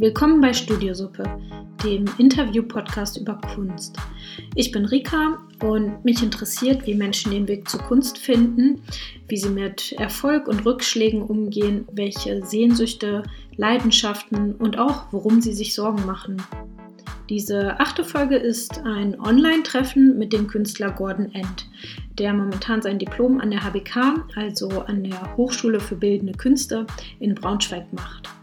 Willkommen bei Studiosuppe, dem Interview-Podcast über Kunst. Ich bin Rika und mich interessiert, wie Menschen den Weg zur Kunst finden, wie sie mit Erfolg und Rückschlägen umgehen, welche Sehnsüchte, Leidenschaften und auch worum sie sich Sorgen machen. Diese achte Folge ist ein Online-Treffen mit dem Künstler Gordon End, der momentan sein Diplom an der HBK, also an der Hochschule für Bildende Künste in Braunschweig macht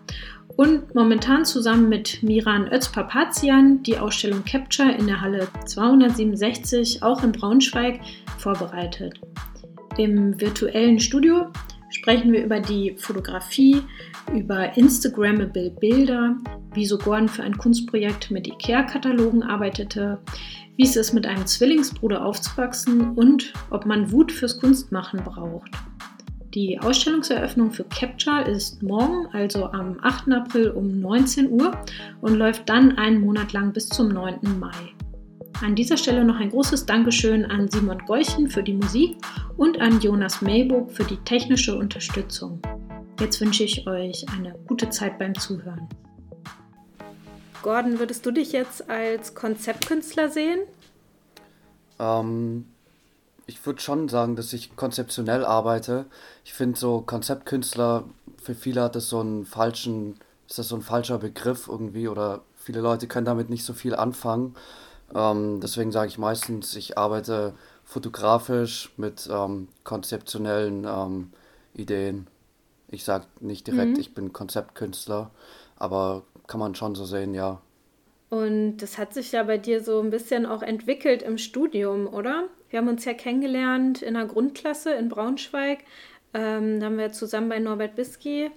und momentan zusammen mit Miran Özpapazian die Ausstellung Capture in der Halle 267 auch in Braunschweig vorbereitet. Im virtuellen Studio sprechen wir über die Fotografie, über Instagrammable Bilder, wie Gordon für ein Kunstprojekt mit IKEA-Katalogen arbeitete, wie es ist, mit einem Zwillingsbruder aufzuwachsen und ob man Wut fürs Kunstmachen braucht. Die Ausstellungseröffnung für Capture ist morgen, also am 8. April um 19 Uhr und läuft dann einen Monat lang bis zum 9. Mai. An dieser Stelle noch ein großes Dankeschön an Simon Geuchen für die Musik und an Jonas Mayburg für die technische Unterstützung. Jetzt wünsche ich euch eine gute Zeit beim Zuhören. Gordon, würdest du dich jetzt als Konzeptkünstler sehen? Ähm, ich würde schon sagen, dass ich konzeptionell arbeite. Ich finde so Konzeptkünstler, für viele hat das so einen falschen, ist das so ein falscher Begriff irgendwie oder viele Leute können damit nicht so viel anfangen. Ähm, deswegen sage ich meistens, ich arbeite fotografisch mit ähm, konzeptionellen ähm, Ideen. Ich sage nicht direkt, mhm. ich bin Konzeptkünstler, aber kann man schon so sehen, ja. Und das hat sich ja bei dir so ein bisschen auch entwickelt im Studium, oder? Wir haben uns ja kennengelernt in der Grundklasse in Braunschweig. Ähm, da haben wir zusammen bei Norbert Bisky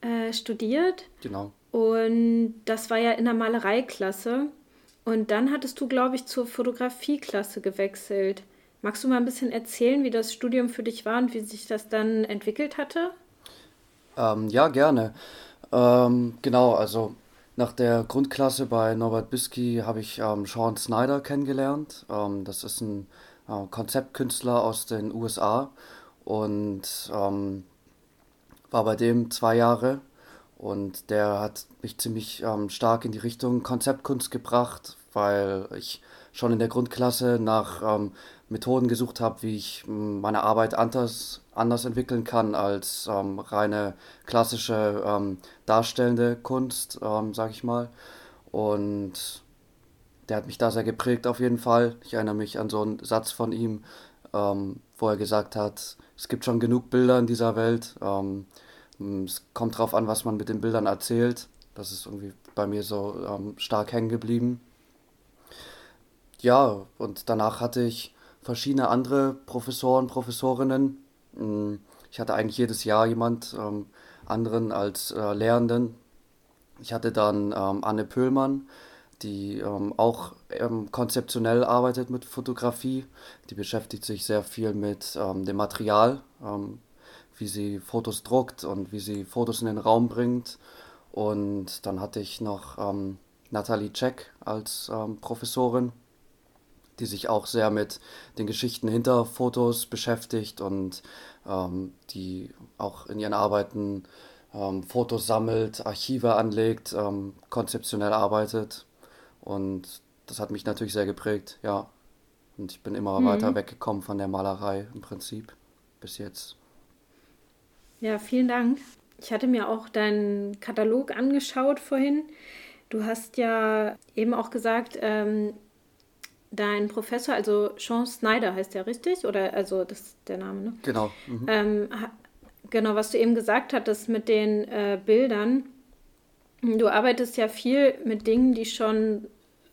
äh, studiert. Genau. Und das war ja in der Malereiklasse. Und dann hattest du, glaube ich, zur Fotografieklasse gewechselt. Magst du mal ein bisschen erzählen, wie das Studium für dich war und wie sich das dann entwickelt hatte? Ähm, ja, gerne. Ähm, genau, also nach der Grundklasse bei Norbert Bisky habe ich ähm, Sean Snyder kennengelernt. Ähm, das ist ein äh, Konzeptkünstler aus den USA und ähm, war bei dem zwei Jahre und der hat mich ziemlich ähm, stark in die Richtung Konzeptkunst gebracht, weil ich schon in der Grundklasse nach ähm, Methoden gesucht habe, wie ich meine Arbeit anders, anders entwickeln kann als ähm, reine klassische ähm, darstellende Kunst, ähm, sag ich mal. Und der hat mich da sehr geprägt auf jeden Fall. Ich erinnere mich an so einen Satz von ihm, ähm, wo er gesagt hat, es gibt schon genug Bilder in dieser Welt. Ähm, es kommt darauf an, was man mit den Bildern erzählt. Das ist irgendwie bei mir so ähm, stark hängen geblieben. Ja, und danach hatte ich verschiedene andere Professoren, Professorinnen. Hm, ich hatte eigentlich jedes Jahr jemand ähm, anderen als äh, Lehrenden. Ich hatte dann ähm, Anne Pöhlmann, die ähm, auch ähm, konzeptionell arbeitet mit Fotografie. Die beschäftigt sich sehr viel mit ähm, dem Material, ähm, wie sie Fotos druckt und wie sie Fotos in den Raum bringt. Und dann hatte ich noch ähm, Nathalie Check als Professorin die sich auch sehr mit den Geschichten hinter Fotos beschäftigt und ähm, die auch in ihren Arbeiten ähm, Fotos sammelt, Archive anlegt, ähm, konzeptionell arbeitet. Und das hat mich natürlich sehr geprägt, ja. Und ich bin immer mhm. weiter weggekommen von der Malerei im Prinzip bis jetzt. Ja, vielen Dank. Ich hatte mir auch deinen Katalog angeschaut vorhin. Du hast ja eben auch gesagt, ähm, dein Professor, also Sean Snyder heißt der richtig? Oder also das ist der Name, ne? Genau. Mhm. Ähm, genau, was du eben gesagt hattest mit den äh, Bildern. Du arbeitest ja viel mit Dingen, die schon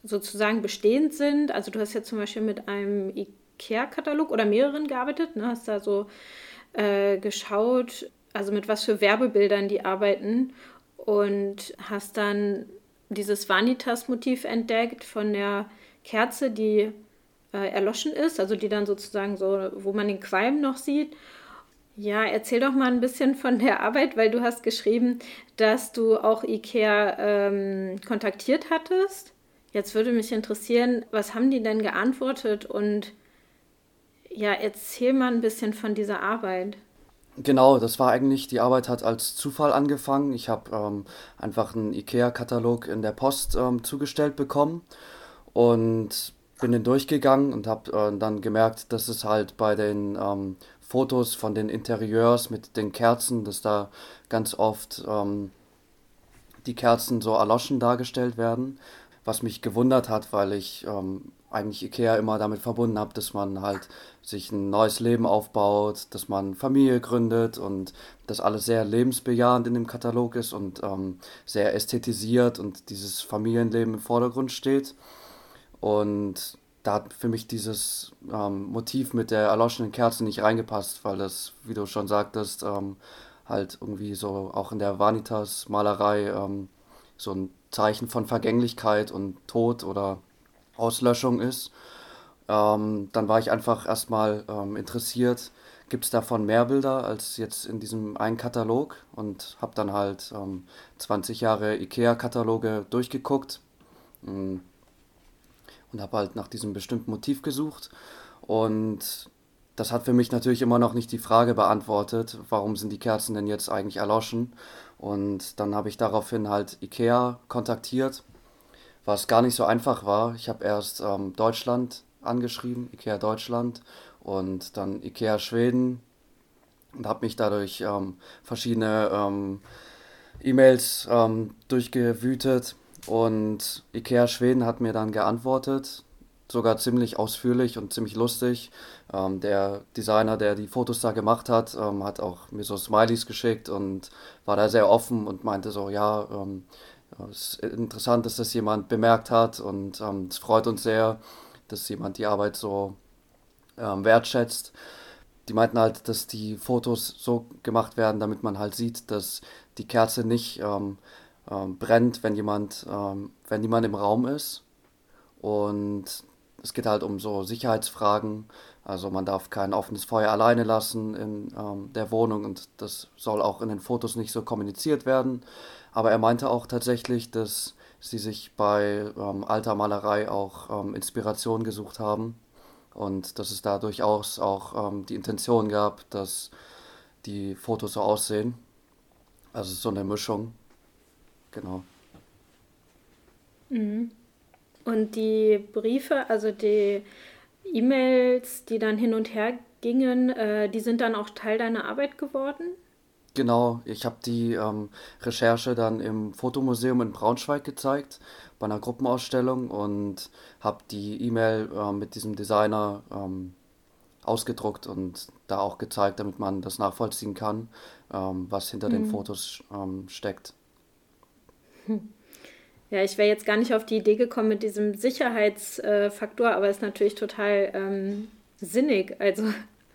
sozusagen bestehend sind. Also du hast ja zum Beispiel mit einem IKEA-Katalog oder mehreren gearbeitet, ne? hast da so äh, geschaut, also mit was für Werbebildern die arbeiten und hast dann dieses Vanitas-Motiv entdeckt von der Kerze, die äh, erloschen ist, also die dann sozusagen so, wo man den Qualm noch sieht. Ja, erzähl doch mal ein bisschen von der Arbeit, weil du hast geschrieben, dass du auch IKEA ähm, kontaktiert hattest. Jetzt würde mich interessieren, was haben die denn geantwortet und ja, erzähl mal ein bisschen von dieser Arbeit. Genau, das war eigentlich, die Arbeit hat als Zufall angefangen. Ich habe ähm, einfach einen IKEA-Katalog in der Post ähm, zugestellt bekommen und bin den durchgegangen und habe äh, dann gemerkt, dass es halt bei den ähm, Fotos von den Interieurs mit den Kerzen, dass da ganz oft ähm, die Kerzen so erloschen dargestellt werden, was mich gewundert hat, weil ich ähm, eigentlich Ikea immer damit verbunden habe, dass man halt sich ein neues Leben aufbaut, dass man Familie gründet und das alles sehr lebensbejahend in dem Katalog ist und ähm, sehr ästhetisiert und dieses Familienleben im Vordergrund steht. Und da hat für mich dieses ähm, Motiv mit der erloschenen Kerze nicht reingepasst, weil das, wie du schon sagtest, ähm, halt irgendwie so auch in der Vanitas-Malerei ähm, so ein Zeichen von Vergänglichkeit und Tod oder Auslöschung ist. Ähm, dann war ich einfach erstmal ähm, interessiert, gibt es davon mehr Bilder als jetzt in diesem einen Katalog und habe dann halt ähm, 20 Jahre IKEA-Kataloge durchgeguckt mm, und habe halt nach diesem bestimmten Motiv gesucht und das hat für mich natürlich immer noch nicht die Frage beantwortet, warum sind die Kerzen denn jetzt eigentlich erloschen. Und dann habe ich daraufhin halt IKEA kontaktiert, was gar nicht so einfach war. Ich habe erst ähm, Deutschland angeschrieben, IKEA Deutschland und dann IKEA Schweden und habe mich dadurch ähm, verschiedene ähm, E-Mails ähm, durchgewütet und IKEA Schweden hat mir dann geantwortet sogar ziemlich ausführlich und ziemlich lustig. Ähm, der Designer, der die Fotos da gemacht hat, ähm, hat auch mir so Smileys geschickt und war da sehr offen und meinte so, ja, ähm, es ist interessant, dass das jemand bemerkt hat und ähm, es freut uns sehr, dass jemand die Arbeit so ähm, wertschätzt. Die meinten halt, dass die Fotos so gemacht werden, damit man halt sieht, dass die Kerze nicht ähm, brennt, wenn jemand, wenn niemand im Raum ist. Und es geht halt um so Sicherheitsfragen. Also man darf kein offenes Feuer alleine lassen in ähm, der Wohnung und das soll auch in den Fotos nicht so kommuniziert werden. Aber er meinte auch tatsächlich, dass sie sich bei ähm, alter Malerei auch ähm, Inspiration gesucht haben und dass es da durchaus auch ähm, die Intention gab, dass die Fotos so aussehen. Also so eine Mischung. Genau. Mhm. Und die Briefe, also die E-Mails, die dann hin und her gingen, äh, die sind dann auch Teil deiner Arbeit geworden? Genau, ich habe die ähm, Recherche dann im Fotomuseum in Braunschweig gezeigt, bei einer Gruppenausstellung und habe die E-Mail äh, mit diesem Designer ähm, ausgedruckt und da auch gezeigt, damit man das nachvollziehen kann, ähm, was hinter mhm. den Fotos ähm, steckt. Hm. Ja, ich wäre jetzt gar nicht auf die Idee gekommen mit diesem Sicherheitsfaktor, aber ist natürlich total ähm, sinnig. Also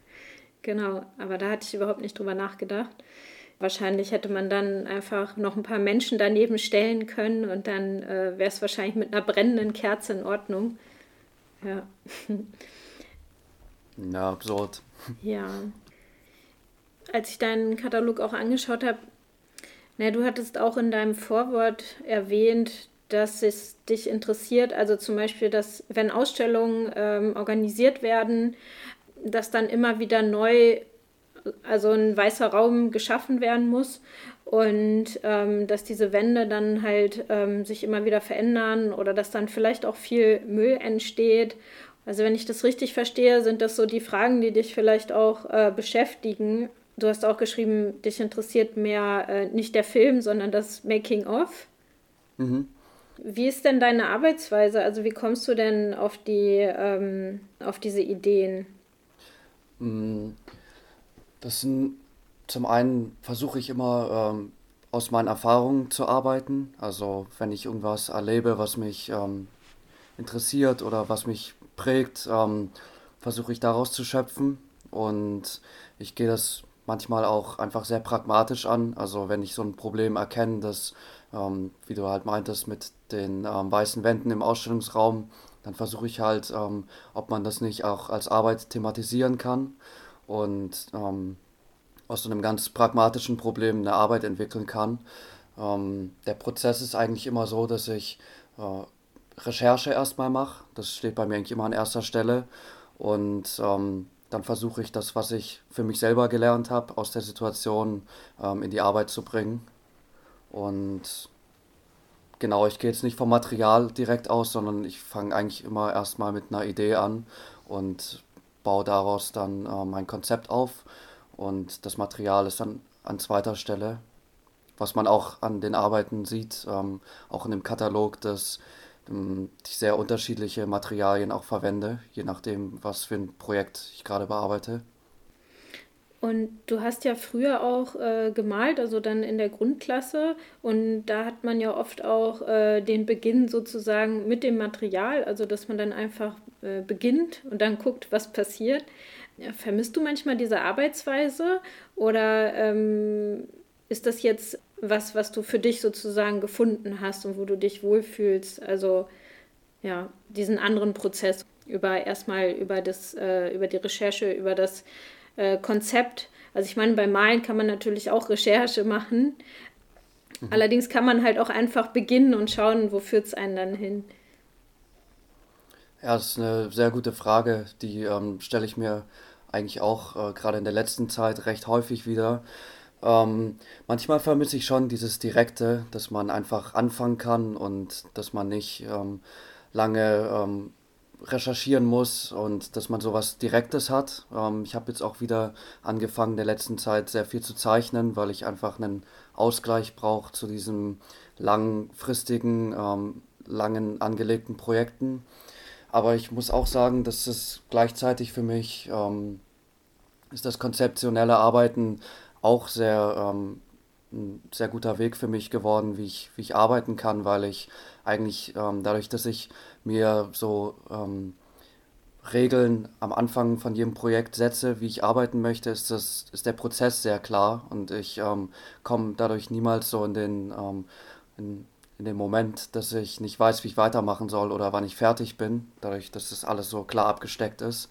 genau, aber da hatte ich überhaupt nicht drüber nachgedacht. Wahrscheinlich hätte man dann einfach noch ein paar Menschen daneben stellen können und dann äh, wäre es wahrscheinlich mit einer brennenden Kerze in Ordnung. Ja. Ja, absurd. Ja. Als ich deinen Katalog auch angeschaut habe, na, du hattest auch in deinem Vorwort erwähnt, dass es dich interessiert, also zum Beispiel, dass wenn Ausstellungen ähm, organisiert werden, dass dann immer wieder neu, also ein weißer Raum geschaffen werden muss und ähm, dass diese Wände dann halt ähm, sich immer wieder verändern oder dass dann vielleicht auch viel Müll entsteht. Also wenn ich das richtig verstehe, sind das so die Fragen, die dich vielleicht auch äh, beschäftigen Du hast auch geschrieben, dich interessiert mehr äh, nicht der Film, sondern das Making-of. Mhm. Wie ist denn deine Arbeitsweise? Also wie kommst du denn auf, die, ähm, auf diese Ideen? Mm, das sind zum einen versuche ich immer ähm, aus meinen Erfahrungen zu arbeiten. Also wenn ich irgendwas erlebe, was mich ähm, interessiert oder was mich prägt, ähm, versuche ich daraus zu schöpfen. Und ich gehe das manchmal auch einfach sehr pragmatisch an. Also wenn ich so ein Problem erkenne, dass, ähm, wie du halt meintest, mit den ähm, weißen Wänden im Ausstellungsraum, dann versuche ich halt, ähm, ob man das nicht auch als Arbeit thematisieren kann und ähm, aus so einem ganz pragmatischen Problem eine Arbeit entwickeln kann. Ähm, der Prozess ist eigentlich immer so, dass ich äh, Recherche erstmal mache. Das steht bei mir eigentlich immer an erster Stelle. Und ähm, dann versuche ich das, was ich für mich selber gelernt habe, aus der Situation ähm, in die Arbeit zu bringen. Und genau, ich gehe jetzt nicht vom Material direkt aus, sondern ich fange eigentlich immer erstmal mit einer Idee an und baue daraus dann äh, mein Konzept auf. Und das Material ist dann an zweiter Stelle, was man auch an den Arbeiten sieht, ähm, auch in dem Katalog, ähm, ich sehr unterschiedliche Materialien auch verwende, je nachdem, was für ein Projekt ich gerade bearbeite. Und du hast ja früher auch äh, gemalt, also dann in der Grundklasse. Und da hat man ja oft auch äh, den Beginn sozusagen mit dem Material, also dass man dann einfach äh, beginnt und dann guckt, was passiert. Vermisst du manchmal diese Arbeitsweise oder ähm, ist das jetzt was, was du für dich sozusagen gefunden hast und wo du dich wohlfühlst? Also ja, diesen anderen Prozess über erstmal über das, äh, über die Recherche, über das äh, Konzept. Also ich meine, beim Malen kann man natürlich auch Recherche machen. Mhm. Allerdings kann man halt auch einfach beginnen und schauen, wo führt es einen dann hin. Ja, das ist eine sehr gute Frage. Die ähm, stelle ich mir eigentlich auch äh, gerade in der letzten Zeit recht häufig wieder. Ähm, manchmal vermisse ich schon dieses Direkte, dass man einfach anfangen kann und dass man nicht ähm, lange ähm, recherchieren muss und dass man sowas Direktes hat. Ähm, ich habe jetzt auch wieder angefangen, in der letzten Zeit sehr viel zu zeichnen, weil ich einfach einen Ausgleich brauche zu diesen langfristigen, ähm, langen angelegten Projekten. Aber ich muss auch sagen, dass es gleichzeitig für mich ähm, ist das konzeptionelle Arbeiten auch sehr ähm, ein sehr guter Weg für mich geworden, wie ich, wie ich arbeiten kann, weil ich eigentlich ähm, dadurch, dass ich mir so ähm, Regeln am Anfang von jedem Projekt setze, wie ich arbeiten möchte, ist, das, ist der Prozess sehr klar und ich ähm, komme dadurch niemals so in den, ähm, in, in den Moment, dass ich nicht weiß, wie ich weitermachen soll oder wann ich fertig bin, dadurch, dass das alles so klar abgesteckt ist.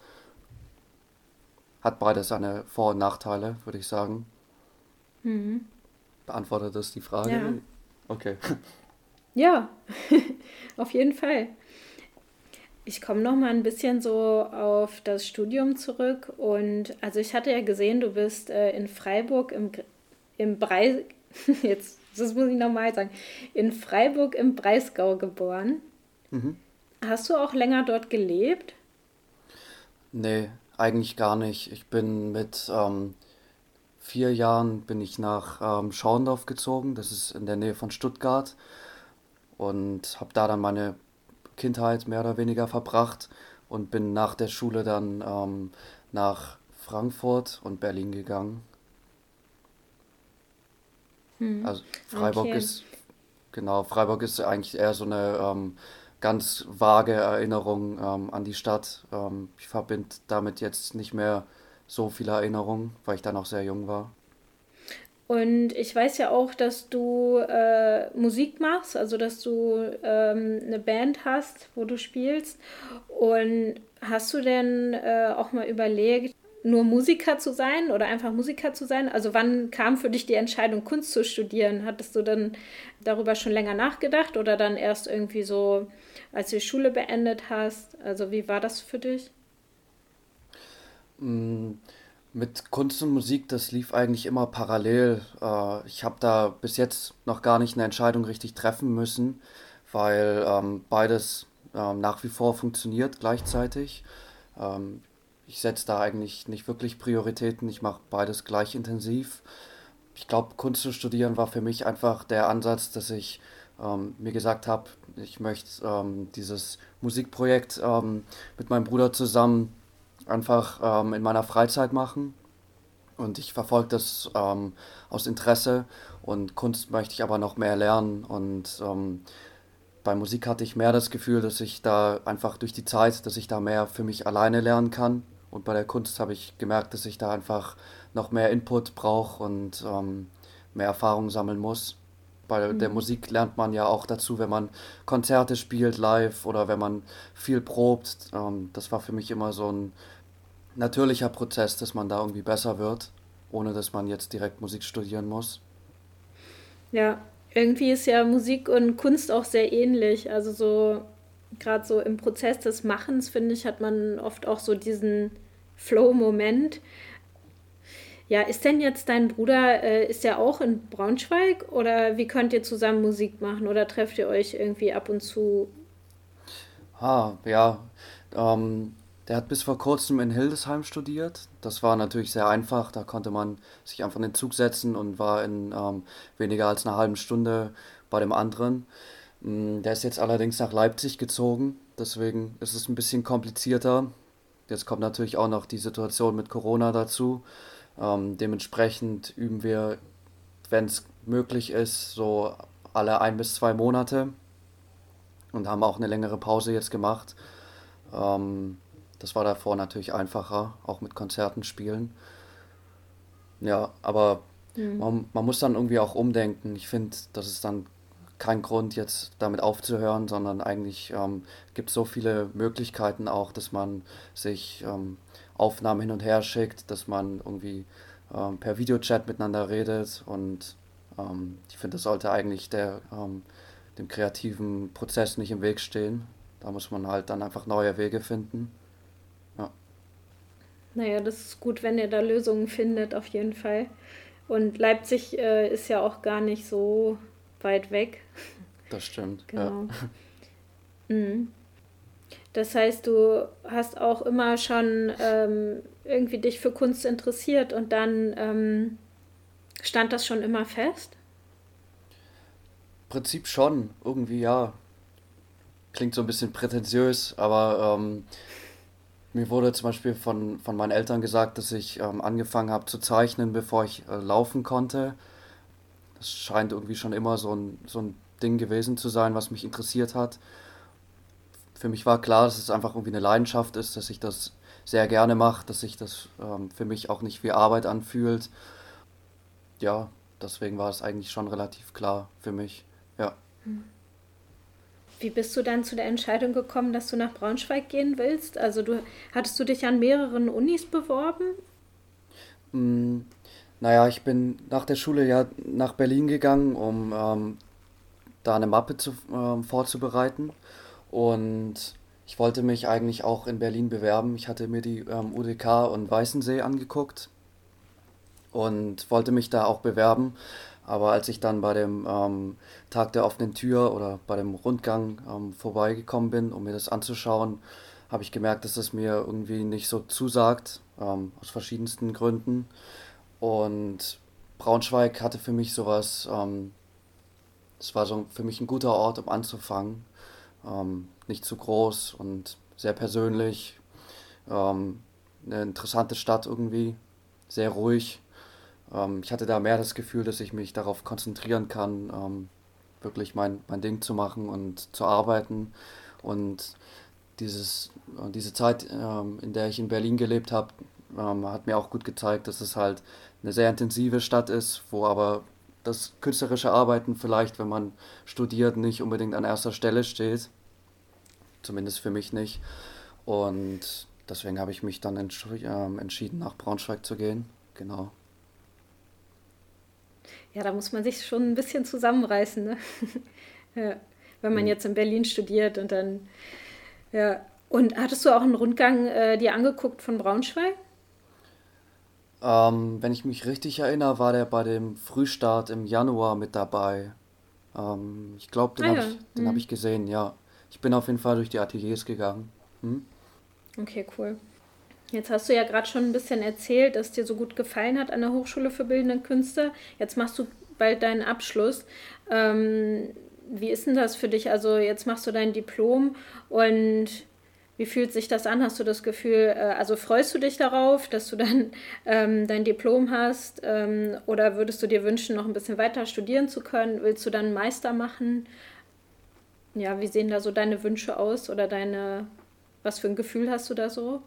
Hat beides seine Vor- und Nachteile, würde ich sagen. Mhm. Beantwortet das die Frage? Ja. Okay. Ja, auf jeden Fall. Ich komme noch mal ein bisschen so auf das Studium zurück und also ich hatte ja gesehen, du bist äh, in Freiburg im, im Breis, jetzt, das muss ich nochmal sagen, in Freiburg im Breisgau geboren. Mhm. Hast du auch länger dort gelebt? Nee, eigentlich gar nicht. Ich bin mit ähm, vier Jahren bin ich nach ähm, Schauendorf gezogen, das ist in der Nähe von Stuttgart und habe da dann meine Kindheit mehr oder weniger verbracht und bin nach der Schule dann ähm, nach Frankfurt und Berlin gegangen. Hm. Also Freiburg okay. ist genau Freiburg ist eigentlich eher so eine ähm, ganz vage Erinnerung ähm, an die Stadt. Ähm, ich verbinde damit jetzt nicht mehr so viele Erinnerungen, weil ich da noch sehr jung war. Und ich weiß ja auch, dass du äh, Musik machst, also dass du ähm, eine Band hast, wo du spielst. Und hast du denn äh, auch mal überlegt, nur Musiker zu sein oder einfach Musiker zu sein? Also wann kam für dich die Entscheidung, Kunst zu studieren? Hattest du dann darüber schon länger nachgedacht oder dann erst irgendwie so, als du die Schule beendet hast? Also wie war das für dich? Mm, mit Kunst und Musik, das lief eigentlich immer parallel. Äh, ich habe da bis jetzt noch gar nicht eine Entscheidung richtig treffen müssen, weil ähm, beides ähm, nach wie vor funktioniert gleichzeitig. Ähm, ich setze da eigentlich nicht wirklich Prioritäten, ich mache beides gleich intensiv. Ich glaube, Kunst zu studieren war für mich einfach der Ansatz, dass ich mir gesagt habe, ich möchte dieses Musikprojekt mit meinem Bruder zusammen einfach ähm, in meiner Freizeit machen. Und ich verfolge das ähm, aus Interesse und Kunst möchte ich aber noch mehr lernen. Und ähm, bei Musik hatte ich mehr das Gefühl, dass ich da einfach durch die Zeit, dass ich da mehr für mich alleine lernen kann. Und bei der Kunst habe ich gemerkt, dass ich da einfach noch mehr Input brauche und ähm, mehr Erfahrung sammeln muss. Bei mhm. der Musik lernt man ja auch dazu, wenn man Konzerte spielt live oder wenn man viel probt. Ähm, das war für mich immer so ein natürlicher Prozess, dass man da irgendwie besser wird, ohne dass man jetzt direkt Musik studieren muss. Ja, irgendwie ist ja Musik und Kunst auch sehr ähnlich. Also so gerade so im Prozess des Machens, finde ich, hat man oft auch so diesen Flow-Moment. Ja, ist denn jetzt dein Bruder, äh, ist der auch in Braunschweig oder wie könnt ihr zusammen Musik machen oder trefft ihr euch irgendwie ab und zu? Ah, ja. Ähm, der hat bis vor kurzem in Hildesheim studiert. Das war natürlich sehr einfach. Da konnte man sich einfach in den Zug setzen und war in ähm, weniger als einer halben Stunde bei dem anderen. Mm, Der ist jetzt allerdings nach Leipzig gezogen. Deswegen ist es ein bisschen komplizierter. Jetzt kommt natürlich auch noch die Situation mit Corona dazu. Ähm, dementsprechend üben wir, wenn es möglich ist, so alle ein bis zwei Monate und haben auch eine längere Pause jetzt gemacht. Ähm, das war davor natürlich einfacher, auch mit Konzerten spielen. Ja, aber Mhm. man, man muss dann irgendwie auch umdenken. Ich finde, das ist dann kein Grund, jetzt damit aufzuhören, sondern eigentlich ähm, gibt es so viele Möglichkeiten auch, dass man sich ähm, Aufnahmen hin und her schickt, dass man irgendwie ähm, per Videochat miteinander redet und ähm, ich finde, das sollte eigentlich der, ähm, dem kreativen Prozess nicht im Weg stehen. Da muss man halt dann einfach neue Wege finden. Ja, Naja, das ist gut, wenn ihr da Lösungen findet, auf jeden Fall. Und Leipzig äh, ist ja auch gar nicht so weit weg. das stimmt. Ja. Genau. Mhm. Das heißt, du hast auch immer schon ähm, irgendwie dich für Kunst interessiert und dann ähm, stand das schon immer fest? Prinzip schon, irgendwie ja. Klingt so ein bisschen prätentiös, aber ähm, mir wurde zum Beispiel von, von meinen Eltern gesagt, dass ich ähm, angefangen habe zu zeichnen, bevor ich äh, laufen konnte. Das scheint irgendwie schon immer so ein, so ein Ding gewesen zu sein, was mich interessiert hat. Für mich war klar, dass es einfach irgendwie eine Leidenschaft ist, dass ich das sehr gerne mache, dass sich das ähm, für mich auch nicht wie Arbeit anfühlt. Ja, deswegen war es eigentlich schon relativ klar für mich. Ja. Wie bist du dann zu der Entscheidung gekommen, dass du nach Braunschweig gehen willst? Also du hattest du dich an mehreren Unis beworben? Mm, Naja, ich bin nach der Schule ja nach Berlin gegangen, um ähm, da eine Mappe zu, ähm, vorzubereiten. Und ich wollte mich eigentlich auch in Berlin bewerben. Ich hatte mir die ähm, UDK und Weißensee angeguckt und wollte mich da auch bewerben. Aber als ich dann bei dem ähm, Tag der offenen Tür oder bei dem Rundgang ähm, vorbeigekommen bin, um mir das anzuschauen, habe ich gemerkt, dass es mir irgendwie nicht so zusagt, ähm, aus verschiedensten Gründen. Und Braunschweig hatte für mich sowas, ähm, es war so für mich ein guter Ort, um anzufangen. Ähm, nicht zu groß und sehr persönlich. Ähm, eine interessante Stadt irgendwie, sehr ruhig. Ähm, ich hatte da mehr das Gefühl, dass ich mich darauf konzentrieren kann, ähm, wirklich mein, mein Ding zu machen und zu arbeiten. Und dieses, diese Zeit, ähm, in der ich in Berlin gelebt habe, ähm, hat mir auch gut gezeigt, dass es halt eine sehr intensive Stadt ist, wo aber das künstlerische Arbeiten vielleicht, wenn man studiert, nicht unbedingt an erster Stelle steht. Zumindest für mich nicht. Und deswegen habe ich mich dann entsch ähm, entschieden, nach Braunschweig zu gehen. Genau. Ja, da muss man sich schon ein bisschen zusammenreißen, ne? Ja, wenn man Hm. jetzt in Berlin studiert und dann, ja. Und hattest du auch einen Rundgang äh, dir angeguckt von Braunschweig? Ähm, wenn ich mich richtig erinnere, war der bei dem Frühstart im Januar mit dabei. Ähm, ich glaube, den Ah habe ja, ich, den habe hm. ich gesehen, ja. Ich bin auf jeden Fall durch die Ateliers gegangen. Hm? Okay, cool. Jetzt hast du ja gerade schon ein bisschen erzählt, dass dir so gut gefallen hat an der Hochschule für Bildende Künste. Jetzt machst du bald deinen Abschluss. Ähm, wie ist denn das für dich? Also jetzt machst du dein Diplom und wie fühlt sich das an? Hast du das Gefühl, äh, also freust du dich darauf, dass du dann ähm, dein Diplom hast? Ähm, oder würdest du dir wünschen, noch ein bisschen weiter studieren zu können? Willst du dann einen Meister machen? Ja, wie sehen da so deine Wünsche aus oder deine, was für ein Gefühl hast du da so?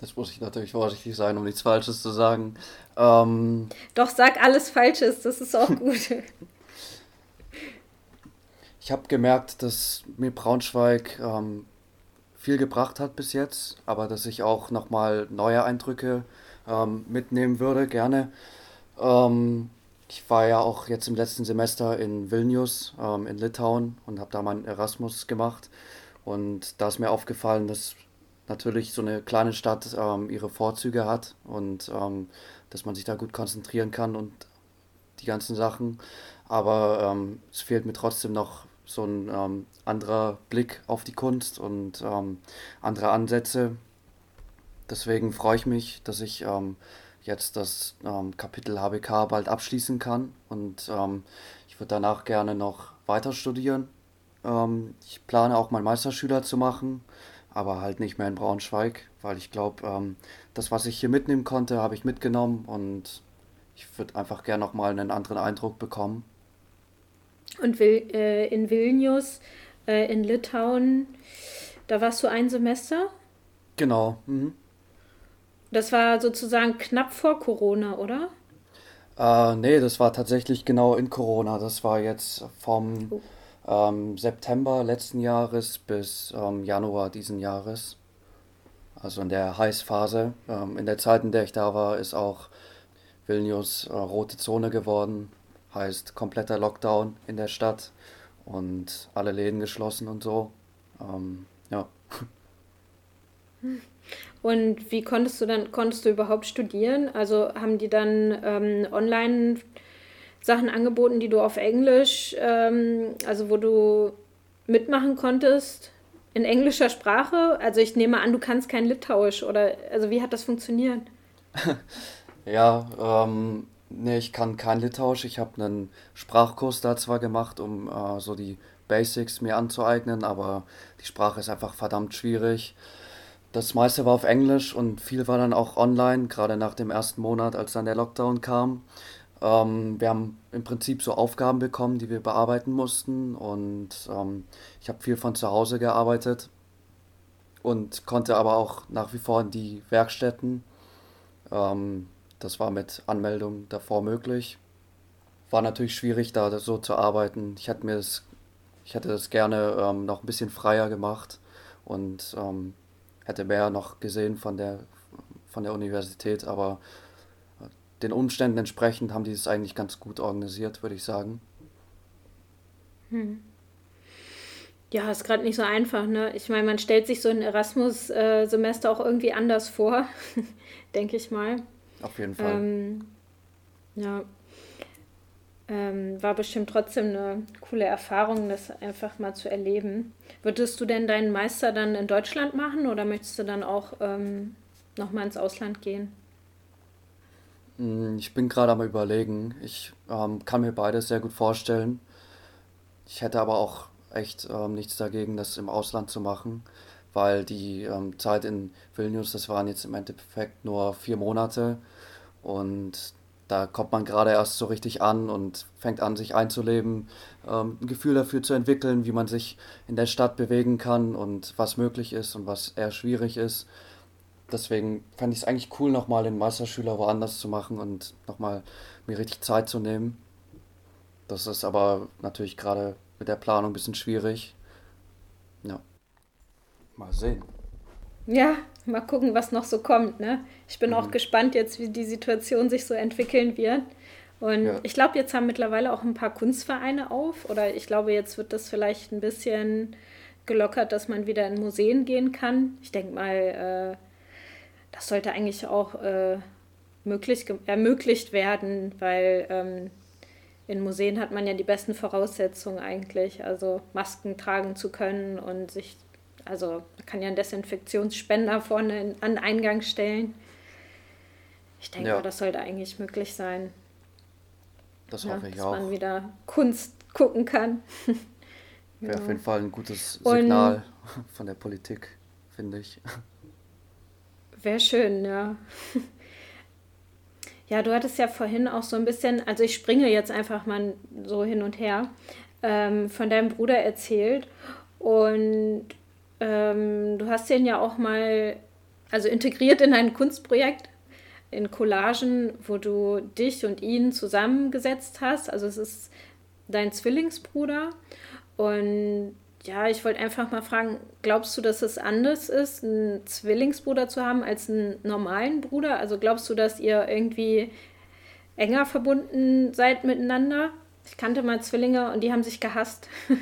Jetzt muss ich natürlich vorsichtig sein, um nichts Falsches zu sagen. Ähm, Doch, sag alles Falsches, das ist auch gut. ich habe gemerkt, dass mir Braunschweig ähm, viel gebracht hat bis jetzt, aber dass ich auch nochmal neue Eindrücke ähm, mitnehmen würde, gerne. Ähm, ich war ja auch jetzt im letzten Semester in Vilnius, ähm, in Litauen und habe da meinen Erasmus gemacht. Und da ist mir aufgefallen, dass natürlich so eine kleine Stadt ähm, ihre Vorzüge hat und ähm, dass man sich da gut konzentrieren kann und die ganzen Sachen. Aber ähm, es fehlt mir trotzdem noch so ein ähm, anderer Blick auf die Kunst und ähm, andere Ansätze. Deswegen freue ich mich, dass ich ähm, jetzt das ähm, Kapitel HBK bald abschließen kann und ähm, ich würde danach gerne noch weiter studieren. Ich plane auch mal Meisterschüler zu machen, aber halt nicht mehr in Braunschweig, weil ich glaube, das, was ich hier mitnehmen konnte, habe ich mitgenommen und ich würde einfach gerne noch mal einen anderen Eindruck bekommen. Und äh, in Vilnius, äh, in Litauen, da warst du ein Semester? Genau. Mhm. Das war sozusagen knapp vor Corona, oder? Äh, nee, das war tatsächlich genau in Corona. Das war jetzt vom oh. ähm, September letzten Jahres bis ähm, Januar diesen Jahres. Also in der Heißphase. Ähm, in der Zeit, in der ich da war, ist auch Vilnius äh, rote Zone geworden. Heißt kompletter Lockdown in der Stadt und alle Läden geschlossen und so. Ähm, ja. Hm. Und wie konntest du dann, konntest du überhaupt studieren? Also haben die dann ähm, online Sachen angeboten, die du auf Englisch, ähm, also wo du mitmachen konntest in englischer Sprache? Also ich nehme an, du kannst kein Litauisch oder also wie hat das funktioniert? ja, ähm, nee, ich kann kein Litauisch. Ich habe einen Sprachkurs da zwar gemacht, um äh, so die Basics mir anzueignen, aber die Sprache ist einfach verdammt schwierig. Das meiste war auf Englisch und viel war dann auch online, gerade nach dem ersten Monat, als dann der Lockdown kam. Ähm, wir haben im Prinzip so Aufgaben bekommen, die wir bearbeiten mussten und ähm, ich habe viel von zu Hause gearbeitet und konnte aber auch nach wie vor in die Werkstätten. Ähm, das war mit Anmeldung davor möglich. War natürlich schwierig, da so zu arbeiten. Ich hätte mir das, ich hätte das gerne ähm, noch ein bisschen freier gemacht und ähm, hätte mehr noch gesehen von der, von der Universität, aber den Umständen entsprechend haben die es eigentlich ganz gut organisiert, würde ich sagen. Hm. Ja, ist gerade nicht so einfach, ne? Ich meine, man stellt sich so ein Erasmus-Semester auch irgendwie anders vor, denke ich mal. Auf jeden Fall. Ähm, ja. Ähm, war bestimmt trotzdem eine coole Erfahrung, das einfach mal zu erleben. Würdest du denn deinen Meister dann in Deutschland machen oder möchtest du dann auch ähm, nochmal ins Ausland gehen? Hm, ich bin gerade am Überlegen. Ich ähm, kann mir beides sehr gut vorstellen. Ich hätte aber auch echt ähm, nichts dagegen, das im Ausland zu machen, weil die ähm, Zeit in Vilnius, das waren jetzt im Endeffekt nur vier Monate und da kommt man gerade erst so richtig an und fängt an, sich einzuleben, ähm, ein Gefühl dafür zu entwickeln, wie man sich in der Stadt bewegen kann und was möglich ist und was eher schwierig ist. Deswegen fände ich es eigentlich cool, nochmal den Meisterschüler woanders zu machen und nochmal mir richtig Zeit zu nehmen. Das ist aber natürlich gerade mit der Planung ein bisschen schwierig. Ja. Mal sehen. Ja, mal gucken, was noch so kommt. Ne? Ich bin mhm. auch gespannt jetzt, wie die Situation sich so entwickeln wird. Und ja. ich glaube, jetzt haben mittlerweile auch ein paar Kunstvereine auf. Oder ich glaube, jetzt wird das vielleicht ein bisschen gelockert, dass man wieder in Museen gehen kann. Ich denke mal, äh, das sollte eigentlich auch äh, möglich, ermöglicht werden, weil ähm, in Museen hat man ja die besten Voraussetzungen eigentlich. Also Masken tragen zu können und sich also man kann ja einen Desinfektionsspender vorne in, an den Eingang stellen. Ich denke ja. das sollte eigentlich möglich sein. Das hoffe ja, ich dass auch. Dass man wieder Kunst gucken kann. Wäre auf jeden Fall ein gutes Signal Und von der Politik, finde ich. Wäre schön, ja. Ja, du hattest ja vorhin auch so ein bisschen, also ich springe jetzt einfach mal so hin und her, ähm, von deinem Bruder erzählt. Und ähm, du hast den ja auch mal, also integriert in ein Kunstprojekt, in Collagen, wo du dich und ihn zusammengesetzt hast. Also es ist dein Zwillingsbruder. Und ja, ich wollte einfach mal fragen, glaubst du, dass es anders ist, einen Zwillingsbruder zu haben als einen normalen Bruder? Also glaubst du, dass ihr irgendwie enger verbunden seid miteinander? Ich kannte mal Zwillinge und die haben sich gehasst.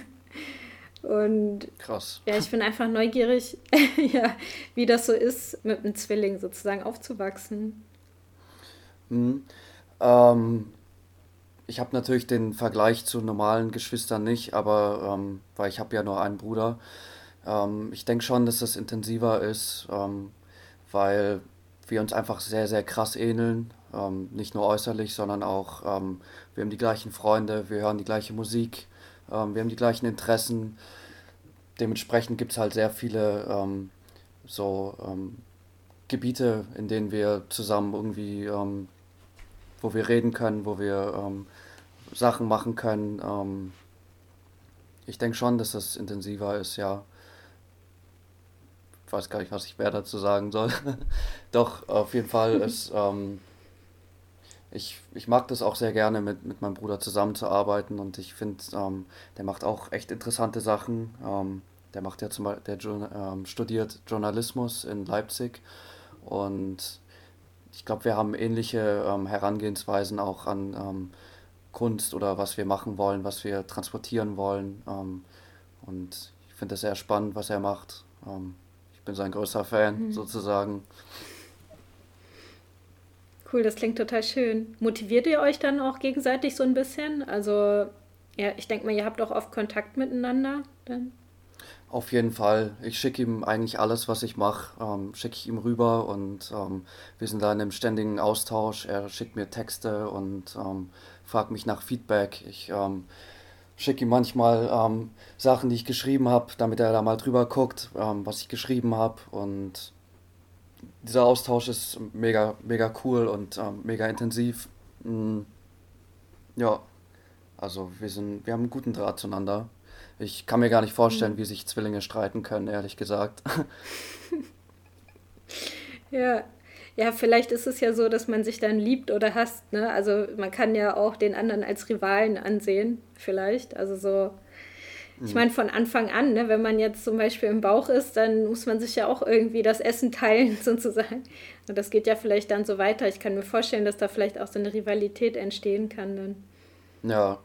Und Krass. ja, ich bin einfach neugierig, ja, wie das so ist, mit einem Zwilling sozusagen aufzuwachsen. Mhm. Ähm, ich habe natürlich den Vergleich zu normalen Geschwistern nicht, aber ähm, weil ich habe ja nur einen Bruder. Ähm, ich denke schon, dass das intensiver ist, ähm, weil wir uns einfach sehr, sehr krass ähneln. Ähm, nicht nur äußerlich, sondern auch, ähm, wir haben die gleichen Freunde, wir hören die gleiche Musik, ähm, wir haben die gleichen Interessen. Dementsprechend gibt es halt sehr viele ähm, so ähm, Gebiete, in denen wir zusammen irgendwie, ähm, wo wir reden können, wo wir ähm, Sachen machen können. Ähm, ich denke schon, dass das intensiver ist, ja. Ich weiß gar nicht, was ich mehr dazu sagen soll. Doch, auf jeden Fall ist, ich, ich mag das auch sehr gerne, mit, mit meinem Bruder zusammenzuarbeiten und ich finde, ähm, der macht auch echt interessante Sachen. Ähm, der macht ja zum Beispiel, der ähm, studiert Journalismus in Leipzig und ich glaube, wir haben ähnliche ähm, Herangehensweisen auch an ähm, Kunst oder was wir machen wollen, was wir transportieren wollen. Ähm, und ich finde es sehr spannend, was er macht. Ich bin sein größter Fan Mhm. sozusagen. Cool, das klingt total schön. Motiviert ihr euch dann auch gegenseitig so ein bisschen? Also, ja, ich denke mal, ihr habt auch oft Kontakt miteinander dann. Auf jeden Fall. Ich schicke ihm eigentlich alles, was ich mache, ähm, schicke ich ihm rüber und ähm, wir sind da in einem ständigen Austausch. Er schickt mir Texte und ähm, fragt mich nach Feedback. Ich ähm, schicke ihm manchmal ähm, Sachen, die ich geschrieben habe, damit er da mal drüber guckt, ähm, was ich geschrieben habe. Und dieser Austausch ist mega, mega cool und ähm, mega intensiv. Mm, ja, also wir sind, wir haben einen guten Draht zueinander. Ich kann mir gar nicht vorstellen, Mhm. wie sich Zwillinge streiten können, ehrlich gesagt. Ja. Ja, vielleicht ist es ja so, dass man sich dann liebt oder hasst, ne? Also man kann ja auch den anderen als Rivalen ansehen, vielleicht. Also so, ich Mm, meine, von Anfang an, ne, wenn man jetzt zum Beispiel im Bauch ist, dann muss man sich ja auch irgendwie das Essen teilen, sozusagen. Und das geht ja vielleicht dann so weiter. Ich kann mir vorstellen, dass da vielleicht auch so eine Rivalität entstehen kann dann. Ja,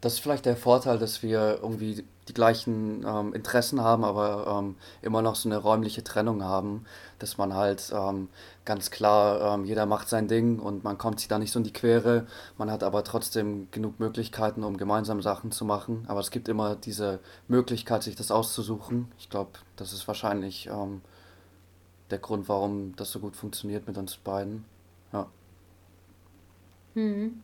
das ist vielleicht der Vorteil, dass wir irgendwie die gleichen ähm, Interessen haben, aber ähm, immer noch so eine räumliche Trennung haben, dass man halt ähm, ganz klar, ähm, jeder macht sein Ding und man kommt sich da nicht so in die Quere. Man hat aber trotzdem genug Möglichkeiten, um gemeinsam Sachen zu machen. Aber es gibt immer diese Möglichkeit, sich das auszusuchen. Ich glaube, das ist wahrscheinlich ähm, der Grund, warum das so gut funktioniert mit uns beiden. Ja. Mhm.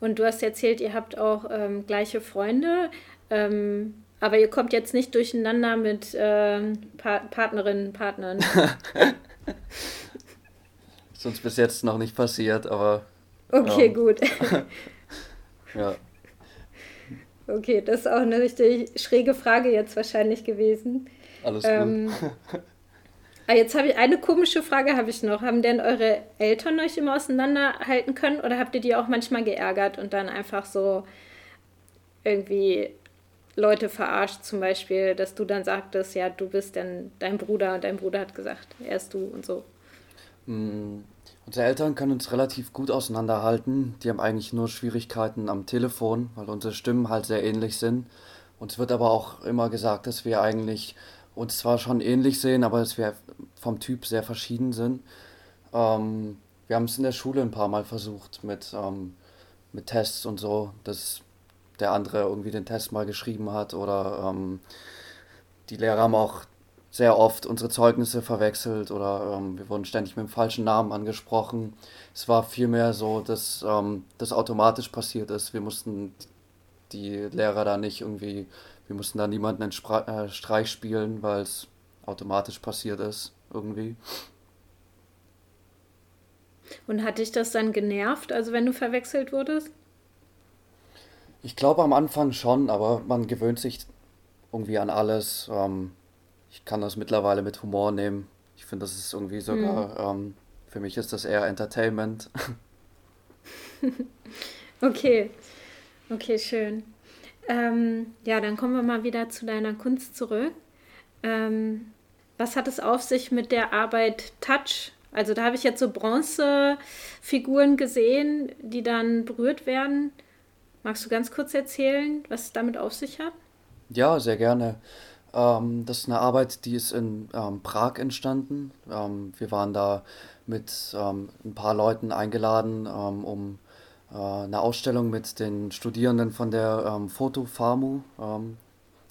Und du hast erzählt, ihr habt auch ähm, gleiche Freunde, ähm, aber ihr kommt jetzt nicht durcheinander mit ähm, pa Partnerinnen, Partnern. Ist uns bis jetzt noch nicht passiert, aber Okay, ähm, gut. ja. Okay, das ist auch eine richtig schräge Frage jetzt wahrscheinlich gewesen. Alles gut. Ähm, ah, jetzt habe ich eine komische Frage habe ich noch. Haben denn eure Eltern euch immer auseinanderhalten können oder habt ihr die auch manchmal geärgert und dann einfach so irgendwie Leute verarscht, zum Beispiel, dass du dann sagtest, ja, du bist dann dein Bruder und dein Bruder hat gesagt, er ist du und so. Unsere Eltern können uns relativ gut auseinanderhalten. Die haben eigentlich nur Schwierigkeiten am Telefon, weil unsere Stimmen halt sehr ähnlich sind. Uns wird aber auch immer gesagt, dass wir eigentlich uns zwar schon ähnlich sehen, aber dass wir vom Typ sehr verschieden sind. Ähm, wir haben es in der Schule ein paar Mal versucht mit, ähm, mit Tests und so, dass der andere irgendwie den Test mal geschrieben hat oder ähm, die Lehrer haben auch sehr oft unsere Zeugnisse verwechselt oder ähm, wir wurden ständig mit dem falschen Namen angesprochen. Es war vielmehr so, dass ähm, das automatisch passiert ist. Wir mussten die Lehrer da nicht irgendwie, wir mussten da niemanden einen Spra äh, Streich spielen, weil es automatisch passiert ist irgendwie. Und hat dich das dann genervt, also wenn du verwechselt wurdest? Ich glaube am Anfang schon, aber man gewöhnt sich irgendwie an alles. Ähm, ich kann das mittlerweile mit Humor nehmen. Ich finde, das ist irgendwie sogar, ähm, für mich ist das eher Entertainment. Okay, okay, schön. Ähm, ja, dann kommen wir mal wieder zu deiner Kunst zurück. Ähm, was hat es auf sich mit der Arbeit Touch? Also da habe ich jetzt so Bronzefiguren gesehen, die dann berührt werden. Magst du ganz kurz erzählen, was es damit auf sich hat? Ja, sehr gerne. Ähm, das ist eine Arbeit, die ist in ähm, Prag entstanden. Ähm, wir waren da mit ähm, ein paar Leuten eingeladen, ähm, um äh, eine Ausstellung mit den Studierenden von der ähm, Foto FAMU ähm,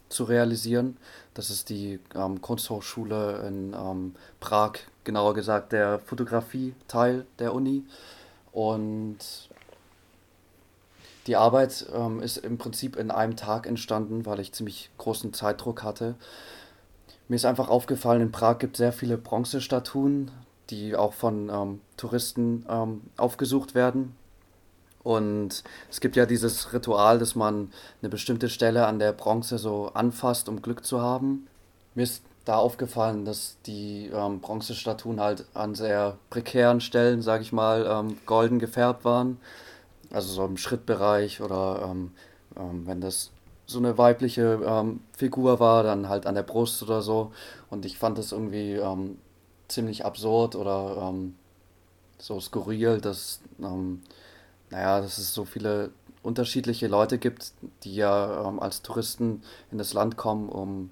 zu realisieren. Das ist die Kunsthochschule in Prag, genauer gesagt der Fotografie-Teil der Uni. Und die Arbeit ähm, ist im Prinzip in einem Tag entstanden, weil ich ziemlich großen Zeitdruck hatte. Mir ist einfach aufgefallen, in Prag gibt es sehr viele Bronzestatuen, die auch von ähm, Touristen ähm, aufgesucht werden. Und es gibt ja dieses Ritual, dass man eine bestimmte Stelle an der Bronze so anfasst, um Glück zu haben. Mir ist da aufgefallen, dass die ähm, Bronzestatuen halt an sehr prekären Stellen, sage ich mal, ähm, golden gefärbt waren. Also so im Schrittbereich oder ähm, ähm, wenn das so eine weibliche ähm, Figur war, dann halt an der Brust oder so. Und ich fand das irgendwie ähm, ziemlich absurd oder ähm, so skurril, dass, ähm, naja, dass es so viele unterschiedliche Leute gibt, die ja als Touristen in das Land kommen, um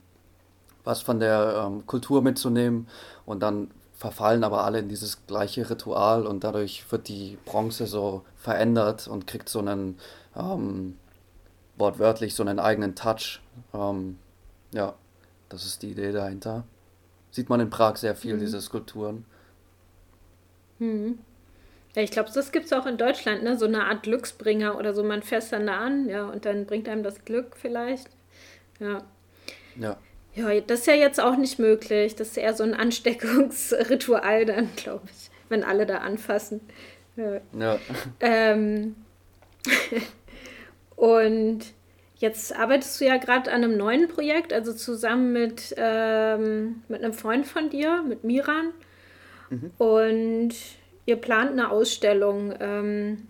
was von der Kultur mitzunehmen und dann verfallen aber alle in dieses gleiche Ritual und dadurch wird die Bronze so verändert und kriegt so einen, ähm, wortwörtlich so einen eigenen Touch. Ähm, ja, das ist die Idee dahinter. Sieht man in Prag sehr viel, mhm. diese Skulpturen. Mhm. Ja, ich glaube, das gibt es auch in Deutschland, ne? So eine Art Glücksbringer oder so. Man fässt dann da an, ja, und dann bringt einem das Glück vielleicht. Ja. Ja. Ja, das ist ja jetzt auch nicht möglich. Das ist eher so ein Ansteckungsritual dann, glaube ich, wenn alle da anfassen. Ja. ja. Ähm, und jetzt arbeitest du ja gerade an einem neuen Projekt, also zusammen mit, ähm, mit einem Freund von dir, mit Miran. Mhm. Und ihr plant eine Ausstellung, ähm,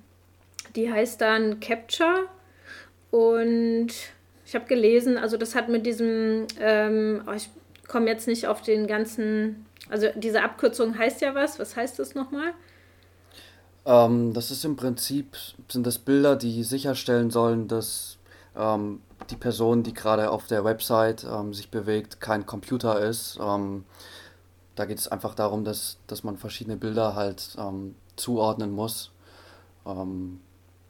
die heißt dann Capture. Und ich habe gelesen, also das hat mit diesem, ähm, oh, ich komme jetzt nicht auf den ganzen, also diese Abkürzung heißt ja was. Was heißt das nochmal? Ähm, das ist im Prinzip, sind das Bilder, die sicherstellen sollen, dass ähm, die Person, die gerade auf der Website ähm, sich bewegt, kein Computer ist. Ähm, da geht es einfach darum, dass, dass man verschiedene Bilder halt ähm, zuordnen muss,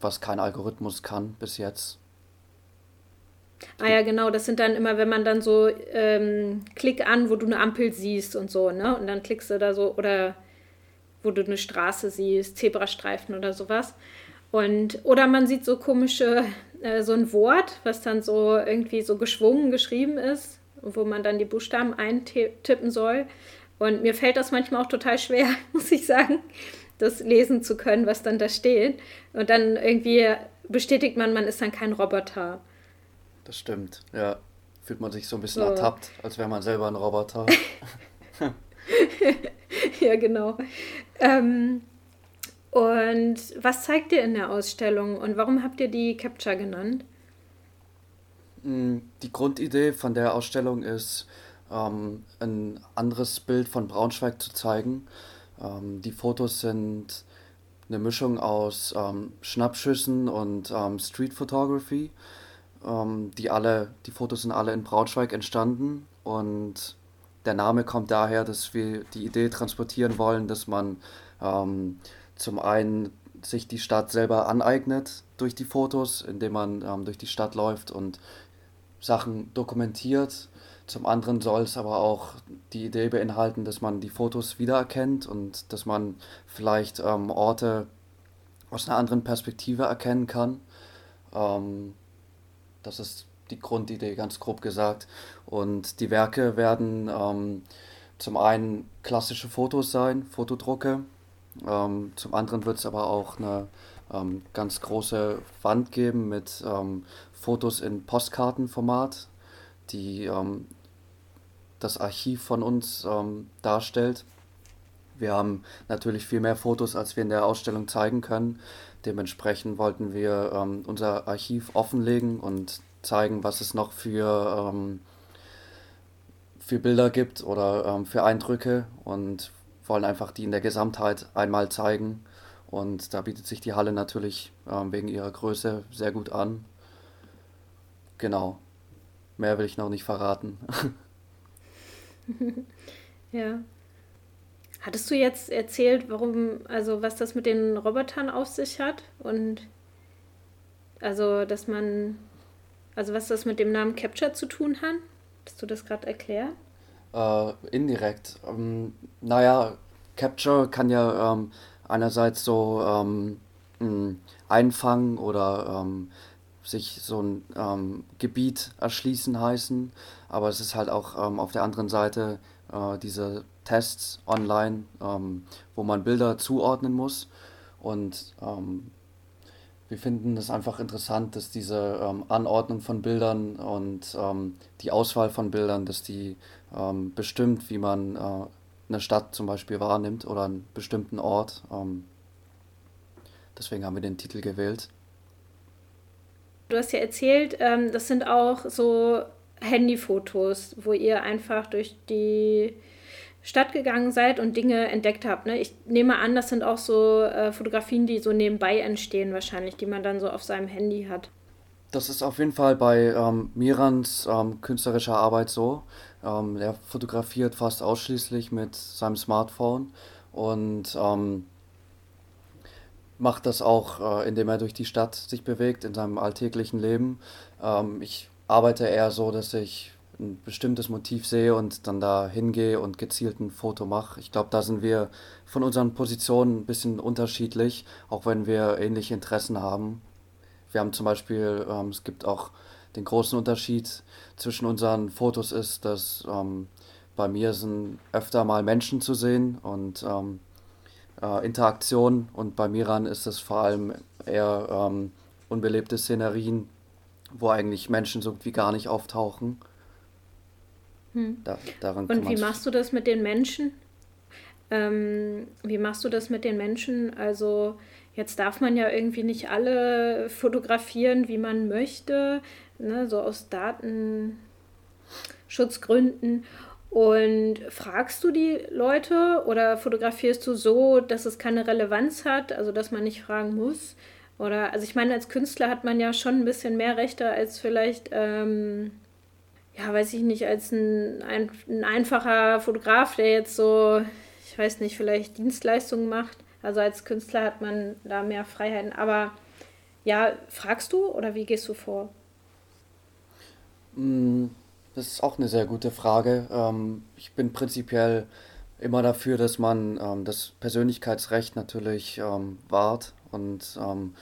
was kein Algorithmus kann bis jetzt. Ah ja, genau, das sind dann immer, wenn man dann so ähm, Klick an, wo du eine Ampel siehst und so, ne? Und dann klickst du da so, oder wo du eine Straße siehst, Zebrastreifen oder sowas. Und, oder man sieht so komische, äh, so ein Wort, was dann so irgendwie so geschwungen geschrieben ist, wo man dann die Buchstaben eintippen soll. Und mir fällt das manchmal auch total schwer, muss ich sagen, das lesen zu können, was dann da steht. Und dann irgendwie bestätigt man, man ist dann kein Roboter. Das stimmt, ja. Fühlt man sich so ein bisschen so. ertappt, als wäre man selber ein Roboter. ja, genau. Ähm, und was zeigt ihr in der Ausstellung und warum habt ihr die Capture genannt? Mm, die Grundidee von der Ausstellung ist, ähm, ein anderes Bild von Braunschweig zu zeigen. Ähm, die Fotos sind eine Mischung aus ähm, Schnappschüssen und ähm, Street Photography. Ähm, die alle, die Fotos sind alle in Braunschweig entstanden und der Name kommt daher, dass wir die Idee transportieren wollen, dass man ähm, zum einen sich die Stadt selber aneignet durch die Fotos, indem man ähm, durch die Stadt läuft und Sachen dokumentiert. Zum anderen soll es aber auch die Idee beinhalten, dass man die Fotos wiedererkennt und dass man vielleicht ähm, Orte aus einer anderen Perspektive erkennen kann. Ähm, das ist die Grundidee, ganz grob gesagt. Und die Werke werden ähm, zum einen klassische Fotos sein, Fotodrucke. Ähm, zum anderen wird es aber auch eine ähm, ganz große Wand geben mit ähm, Fotos in Postkartenformat, die ähm, das Archiv von uns ähm, darstellt. Wir haben natürlich viel mehr Fotos, als wir in der Ausstellung zeigen können. Dementsprechend wollten wir ähm, unser Archiv offenlegen und zeigen, was es noch für, ähm, für Bilder gibt oder ähm, für Eindrücke und wollen einfach die in der Gesamtheit einmal zeigen. Und da bietet sich die Halle natürlich ähm, wegen ihrer Größe sehr gut an. Genau. mehr will ich noch nicht verraten. ja. Hattest du jetzt erzählt, warum, also was das mit den Robotern auf sich hat? Und also, dass man, also was das mit dem Namen Capture zu tun hat? Hast du das gerade erklärt? Äh, indirekt. Ähm, naja, Capture kann ja ähm, einerseits so ähm, einfangen oder ähm, sich so ein ähm, Gebiet erschließen heißen, aber es ist halt auch ähm, auf der anderen Seite äh, diese Tests online, ähm, wo man Bilder zuordnen muss und ähm, wir finden es einfach interessant, dass diese ähm, Anordnung von Bildern und ähm, die Auswahl von Bildern, dass die bestimmt, wie man äh, eine Stadt zum Beispiel wahrnimmt oder einen bestimmten Ort. deswegen haben wir den Titel gewählt. Du hast ja erzählt, ähm, das sind auch so Handyfotos, wo ihr einfach durch die Stadt gegangen seid und Dinge entdeckt habt. Ne? Ich nehme an, das sind auch so äh, Fotografien, die so nebenbei entstehen wahrscheinlich, die man dann so auf seinem Handy hat. Das ist auf jeden Fall bei ähm, Mirans ähm, künstlerischer Arbeit so. Ähm, er fotografiert fast ausschließlich mit seinem Smartphone und ähm, macht das auch, äh, indem er durch die Stadt sich bewegt in seinem alltäglichen Leben. Ähm, ich arbeite eher so, dass ich ein bestimmtes Motiv sehe und dann da hingehe und gezielt ein Foto mache. Ich glaube, da sind wir von unseren Positionen ein bisschen unterschiedlich, auch wenn wir ähnliche Interessen haben. Wir haben zum Beispiel, ähm, es gibt auch den großen Unterschied zwischen unseren Fotos ist, dass ähm, bei mir sind öfter mal Menschen zu sehen und ähm, äh, Interaktion und bei Miran ist es vor allem eher ähm, unbelebte Szenerien, wo eigentlich Menschen so wie gar nicht auftauchen. Hm. Da, und wie machst du das mit den Menschen? Ähm, wie machst du das mit den Menschen? Also jetzt darf man ja irgendwie nicht alle fotografieren, wie man möchte, ne, so aus Datenschutzgründen. Und fragst du die Leute oder fotografierst du so, dass es keine Relevanz hat, also dass man nicht fragen muss? Oder, also ich meine, als Künstler hat man ja schon ein bisschen mehr Rechte als vielleicht, ähm, ja, weiß ich nicht, als ein, ein, ein einfacher Fotograf, der jetzt so, ich weiß nicht, vielleicht Dienstleistungen macht. Also als Künstler hat man da mehr Freiheiten. Aber ja, fragst du oder wie gehst du vor? Mm, das ist auch eine sehr gute Frage. Ähm, ich bin prinzipiell immer dafür, dass man ähm, das Persönlichkeitsrecht natürlich ähm, wahrt und ähm,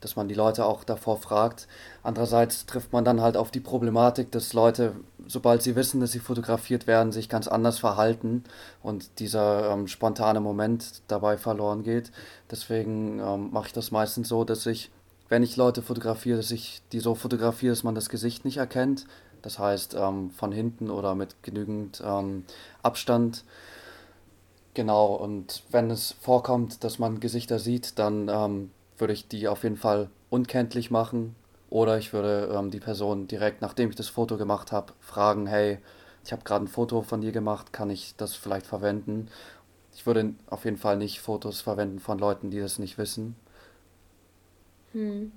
dass man die Leute auch davor fragt. Andererseits trifft man dann halt auf die Problematik, dass Leute, sobald sie wissen, dass sie fotografiert werden, sich ganz anders verhalten und dieser ähm, spontane Moment dabei verloren geht. Deswegen ähm, mache ich das meistens so, dass ich, wenn ich Leute fotografiere, dass ich die so fotografiere, dass man das Gesicht nicht erkennt das heißt, ähm, von hinten oder mit genügend ähm, Abstand. Genau, und wenn es vorkommt, dass man Gesichter sieht, dann ähm, würde ich die auf jeden Fall unkenntlich machen. Oder ich würde ähm, die Person direkt, nachdem ich das Foto gemacht habe, fragen, hey, ich habe gerade ein Foto von dir gemacht, kann ich das vielleicht verwenden? Ich würde auf jeden Fall nicht Fotos verwenden von Leuten, die das nicht wissen. Hm.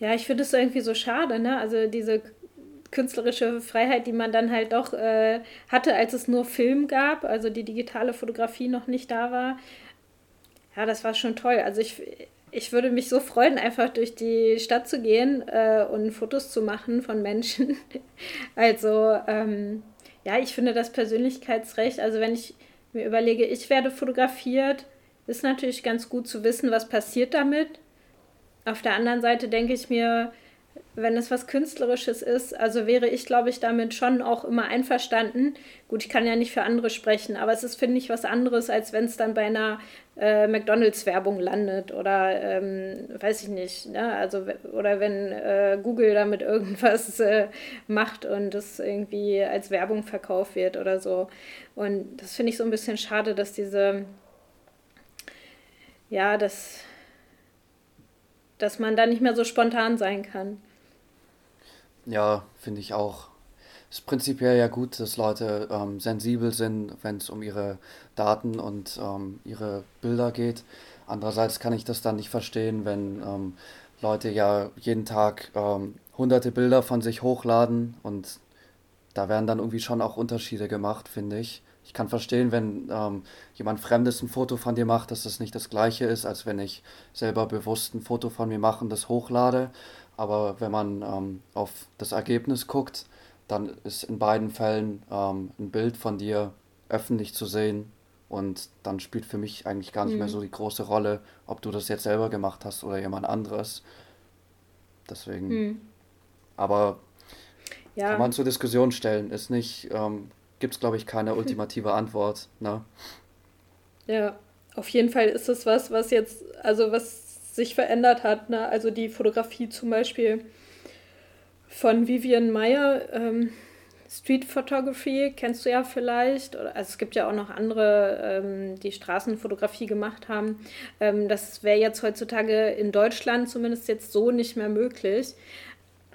Ja, ich finde es irgendwie so schade, ne? Also diese künstlerische Freiheit, die man dann halt doch äh, hatte, als es nur Film gab, also die digitale Fotografie noch nicht da war. Ja, das war schon toll. Also ich, ich würde mich so freuen, einfach durch die Stadt zu gehen äh, und Fotos zu machen von Menschen. also ähm, ja, ich finde das Persönlichkeitsrecht, also wenn ich mir überlege, ich werde fotografiert, ist natürlich ganz gut zu wissen, was passiert damit. Auf der anderen Seite denke ich mir, wenn es was Künstlerisches ist, also wäre ich, glaube ich, damit schon auch immer einverstanden. Gut, ich kann ja nicht für andere sprechen, aber es ist, finde ich, was anderes, als wenn es dann bei einer äh, McDonalds-Werbung landet oder ähm, weiß ich nicht, ne? also oder wenn äh, Google damit irgendwas äh, macht und es irgendwie als Werbung verkauft wird oder so. Und das finde ich so ein bisschen schade, dass diese, ja, dass, dass man da nicht mehr so spontan sein kann. Ja, finde ich auch. Es ist prinzipiell ja gut, dass Leute ähm, sensibel sind, wenn es um ihre Daten und ähm, ihre Bilder geht. Andererseits kann ich das dann nicht verstehen, wenn ähm, Leute ja jeden Tag ähm, hunderte Bilder von sich hochladen und da werden dann irgendwie schon auch Unterschiede gemacht, finde ich. Ich kann verstehen, wenn ähm, jemand Fremdes ein Foto von dir macht, dass das nicht das gleiche ist, als wenn ich selber bewusst ein Foto von mir mache und das hochlade. Aber wenn man ähm, auf das Ergebnis guckt, dann ist in beiden Fällen ähm, ein Bild von dir öffentlich zu sehen. Und dann spielt für mich eigentlich gar nicht mehr Hm. so die große Rolle, ob du das jetzt selber gemacht hast oder jemand anderes. Deswegen, Hm. aber kann Ja, man zur Diskussion stellen. Ist nicht, ähm, gibt es, glaube ich, keine ultimative Antwort. Ne? ja. Auf jeden Fall ist es was, was jetzt, also was sich verändert hat, ne? Also die Fotografie zum Beispiel von Vivian Mayer, ähm, Street Photography, kennst du ja vielleicht. Oder, also es gibt ja auch noch andere, ähm, die Straßenfotografie gemacht haben. Ähm, das wäre jetzt heutzutage in Deutschland zumindest jetzt so nicht mehr möglich.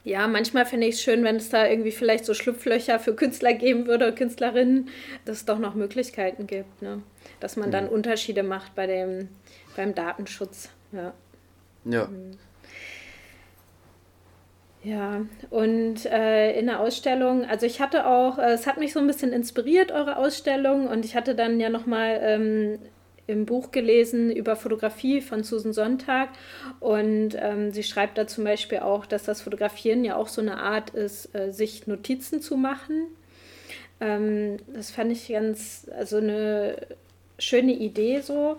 Ja, manchmal finde ich es schön, wenn es da irgendwie vielleicht so Schlupflöcher für Künstler geben würde, Künstlerinnen, dass es doch noch Möglichkeiten gibt, ne? Dass man dann Hm. Unterschiede macht bei dem, beim Datenschutz. Ja. Ja. Ja, und äh, in der Ausstellung, also ich hatte auch, äh, es hat mich so ein bisschen inspiriert, eure Ausstellung, und ich hatte dann ja nochmal ähm, im Buch gelesen über Fotografie von Susan Sonntag und ähm, sie schreibt da zum Beispiel auch, dass das Fotografieren ja auch so eine Art ist, äh, sich Notizen zu machen. Ähm, das fand ich ganz, also eine schöne Idee so.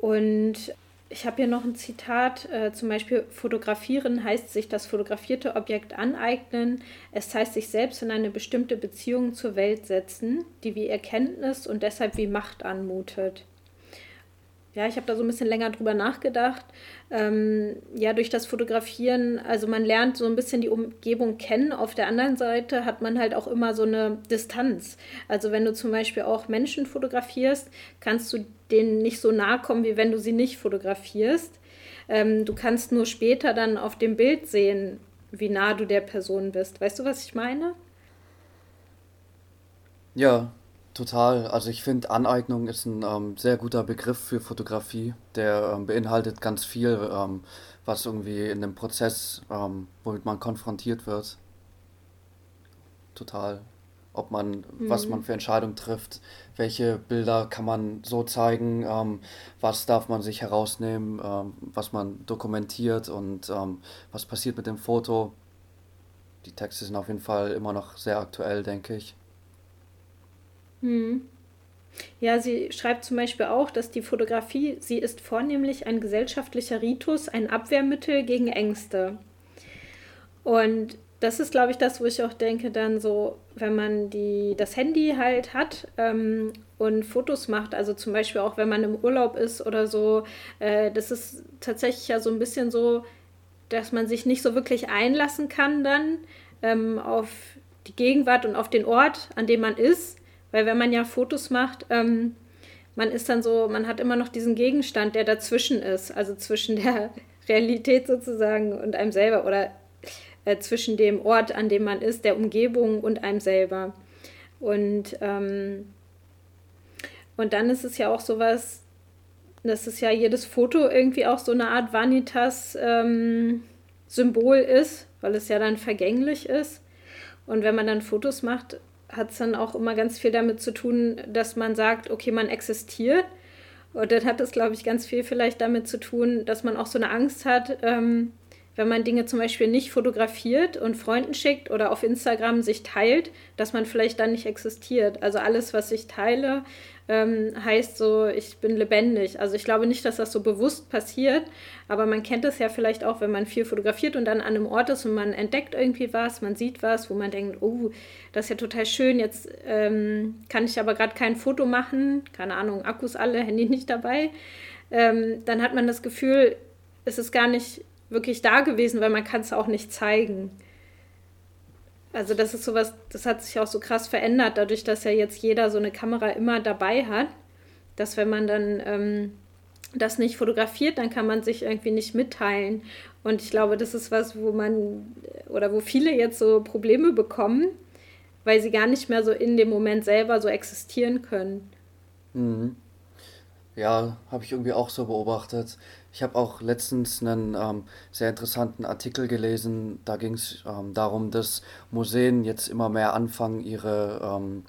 Und ich habe hier noch ein Zitat, äh, zum Beispiel, fotografieren heißt sich das fotografierte Objekt aneignen. Es heißt sich selbst in eine bestimmte Beziehung zur Welt setzen, die wie Erkenntnis und deshalb wie Macht anmutet. Ja, ich habe da so ein bisschen länger drüber nachgedacht. Ähm, ja, durch das Fotografieren, also man lernt so ein bisschen die Umgebung kennen. Auf der anderen Seite hat man halt auch immer so eine Distanz. Also wenn du zum Beispiel auch Menschen fotografierst, kannst du denen nicht so nahe kommen, wie wenn du sie nicht fotografierst. Ähm, du kannst nur später dann auf dem Bild sehen, wie nah du der Person bist. Weißt du, was ich meine? Ja, total. Also ich finde, Aneignung ist ein ähm, sehr guter Begriff für Fotografie. Der ähm, beinhaltet ganz viel, ähm, was irgendwie in dem Prozess, ähm, womit man konfrontiert wird. Total. Ob man, was man Mhm. für Entscheidungen trifft, welche Bilder kann man so zeigen, ähm, was darf man sich herausnehmen, ähm, was man dokumentiert und was passiert mit dem Foto. Die Texte sind auf jeden Fall immer noch sehr aktuell, denke ich. Hm. Ja, sie schreibt zum Beispiel auch, dass die Fotografie, sie ist vornehmlich ein gesellschaftlicher Ritus, ein Abwehrmittel gegen Ängste. Und das ist, glaube ich, das, wo ich auch denke, dann so, wenn man die, das Handy halt hat ähm, und Fotos macht, also zum Beispiel auch, wenn man im Urlaub ist oder so, äh, das ist tatsächlich ja so ein bisschen so, dass man sich nicht so wirklich einlassen kann dann ähm, auf die Gegenwart und auf den Ort, an dem man ist. Weil wenn man ja Fotos macht, ähm, man ist dann so, man hat immer noch diesen Gegenstand, der dazwischen ist, also zwischen der Realität sozusagen und einem selber oder äh, zwischen dem Ort, an dem man ist, der Umgebung und einem selber. Und, ähm, und dann ist es ja auch sowas, dass es ja jedes Foto irgendwie auch so eine Art Vanitas-Symbol ist, weil es ja dann vergänglich ist. Und wenn man dann Fotos macht, hat es dann auch immer ganz viel damit zu tun, dass man sagt, okay, man existiert. Und dann hat es, glaube ich, ganz viel vielleicht damit zu tun, dass man auch so eine Angst hat, ähm, wenn man Dinge zum Beispiel nicht fotografiert und Freunden schickt oder auf Instagram sich teilt, dass man vielleicht dann nicht existiert. Also alles, was ich teile, ähm, heißt so, ich bin lebendig. Also ich glaube nicht, dass das so bewusst passiert, aber man kennt es ja vielleicht auch, wenn man viel fotografiert und dann an einem Ort ist und man entdeckt irgendwie was, man sieht was, wo man denkt, oh, das ist ja total schön, jetzt ähm, kann ich aber gerade kein Foto machen, keine Ahnung, Akkus alle, Handy nicht dabei. Ähm, dann hat man das Gefühl, es ist gar nicht wirklich da gewesen, weil man kann es auch nicht zeigen. Also das ist sowas, das hat sich auch so krass verändert, dadurch, dass ja jetzt jeder so eine Kamera immer dabei hat, dass wenn man dann ähm, das nicht fotografiert, dann kann man sich irgendwie nicht mitteilen. Und ich glaube, das ist was, wo man oder wo viele jetzt so Probleme bekommen, weil sie gar nicht mehr so in dem Moment selber so existieren können. Mhm. Ja, habe ich irgendwie auch so beobachtet. Ich habe auch letztens einen ähm, sehr interessanten Artikel gelesen. Da ging es ähm, darum, dass Museen jetzt immer mehr anfangen, ihre ähm,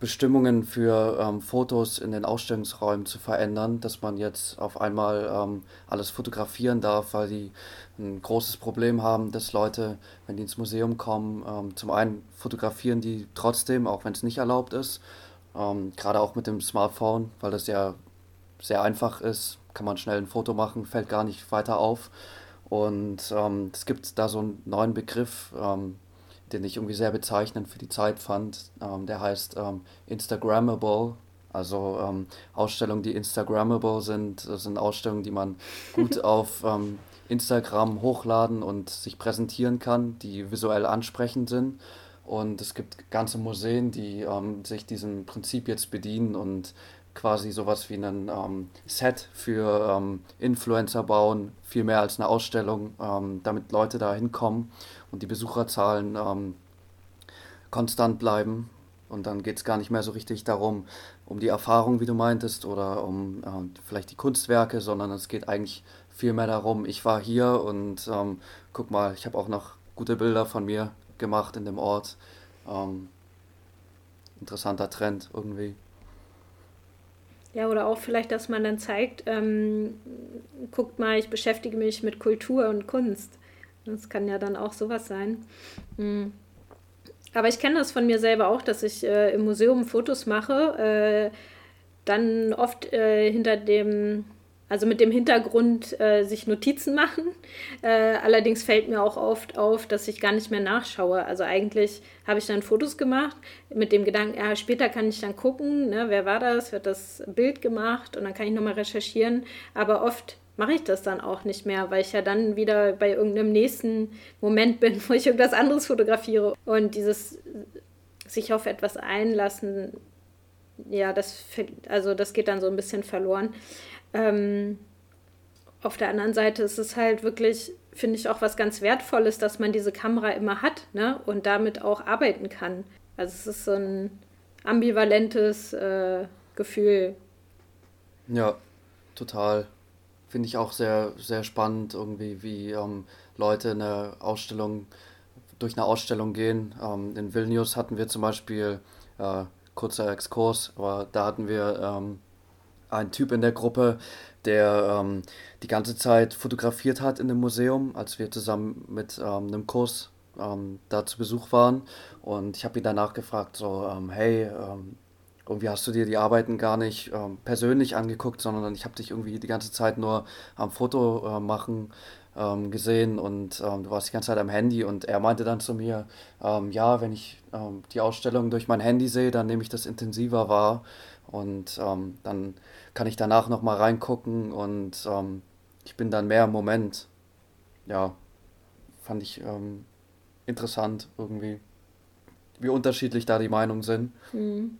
Bestimmungen für ähm, Fotos in den Ausstellungsräumen zu verändern, dass man jetzt auf einmal ähm, alles fotografieren darf, weil die ein großes Problem haben, dass Leute, wenn die ins Museum kommen, ähm, zum einen fotografieren die trotzdem, auch wenn es nicht erlaubt ist, gerade auch mit dem Smartphone, weil das ja sehr einfach ist, kann man schnell ein Foto machen, fällt gar nicht weiter auf. Und ähm, es gibt da so einen neuen Begriff, ähm, den ich irgendwie sehr bezeichnend für die Zeit fand. Ähm, der heißt ähm, Instagrammable. Also ähm, Ausstellungen, die Instagrammable sind, das sind Ausstellungen, die man gut auf ähm, Instagram hochladen und sich präsentieren kann, die visuell ansprechend sind. Und es gibt ganze Museen, die sich diesem Prinzip jetzt bedienen und quasi sowas wie ein ähm, Set für ähm, Influencer bauen, viel mehr als eine Ausstellung, ähm, damit Leute da hinkommen und die Besucherzahlen ähm, konstant bleiben. Und dann geht es gar nicht mehr so richtig darum, um die Erfahrung, wie du meintest, oder um äh, vielleicht die Kunstwerke, sondern es geht eigentlich viel mehr darum, ich war hier und ähm, guck mal, ich habe auch noch gute Bilder von mir gemacht in dem Ort. Ähm, interessanter Trend irgendwie. Ja, oder auch vielleicht, dass man dann zeigt, ähm, guckt mal, ich beschäftige mich mit Kultur und Kunst. Das kann ja dann auch sowas sein. Mhm. Aber ich kenne das von mir selber auch, dass ich äh, im Museum Fotos mache, äh, dann oft äh, hinter dem also mit dem Hintergrund äh, sich Notizen machen. Äh, allerdings fällt mir auch oft auf, dass ich gar nicht mehr nachschaue. Also eigentlich habe ich dann Fotos gemacht mit dem Gedanken, ja, später kann ich dann gucken, ne, wer war das, wird das Bild gemacht und dann kann ich nochmal recherchieren. Aber oft mache ich das dann auch nicht mehr, weil ich ja dann wieder bei irgendeinem nächsten Moment bin, wo ich irgendwas anderes fotografiere. Und dieses sich auf etwas einlassen, ja, das, also das geht dann so ein bisschen verloren. Ähm, auf der anderen Seite ist es halt wirklich, finde ich, auch was ganz Wertvolles, dass man diese Kamera immer hat ne? und damit auch arbeiten kann. Also es ist so ein ambivalentes äh, Gefühl. Ja, total. Finde ich auch sehr, sehr spannend, irgendwie, wie ähm, Leute eine Ausstellung, durch eine Ausstellung gehen. Ähm, in Vilnius hatten wir zum Beispiel, äh, kurzer Exkurs, aber da hatten wir ähm, ein Typ in der Gruppe, der ähm, die ganze Zeit fotografiert hat in dem Museum, als wir zusammen mit ähm, einem Kurs ähm, da zu Besuch waren. Und ich habe ihn danach gefragt, so, ähm, hey, ähm, irgendwie hast du dir die Arbeiten gar nicht ähm, persönlich angeguckt, sondern ich habe dich irgendwie die ganze Zeit nur am Foto äh, machen gesehen und du warst die ganze Zeit am Handy. Und er meinte dann zu mir, ja, wenn ich die Ausstellung durch mein Handy sehe, dann nehme ich das intensiver wahr. Und ähm, dann kann ich danach nochmal reingucken und ähm, ich bin dann mehr im Moment. Ja, fand ich ähm, interessant irgendwie, wie unterschiedlich da die Meinungen sind. Hm.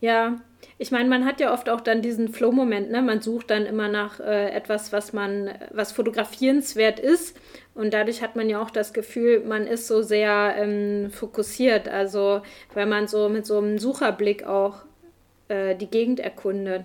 Ja, ich meine, man hat ja oft auch dann diesen Flow-Moment, ne? Man sucht dann immer nach äh, etwas, was man, was fotografierenswert ist. Und dadurch hat man ja auch das Gefühl, man ist so sehr ähm, fokussiert. Also, weil man so mit so einem Sucherblick auch äh, die Gegend erkundet.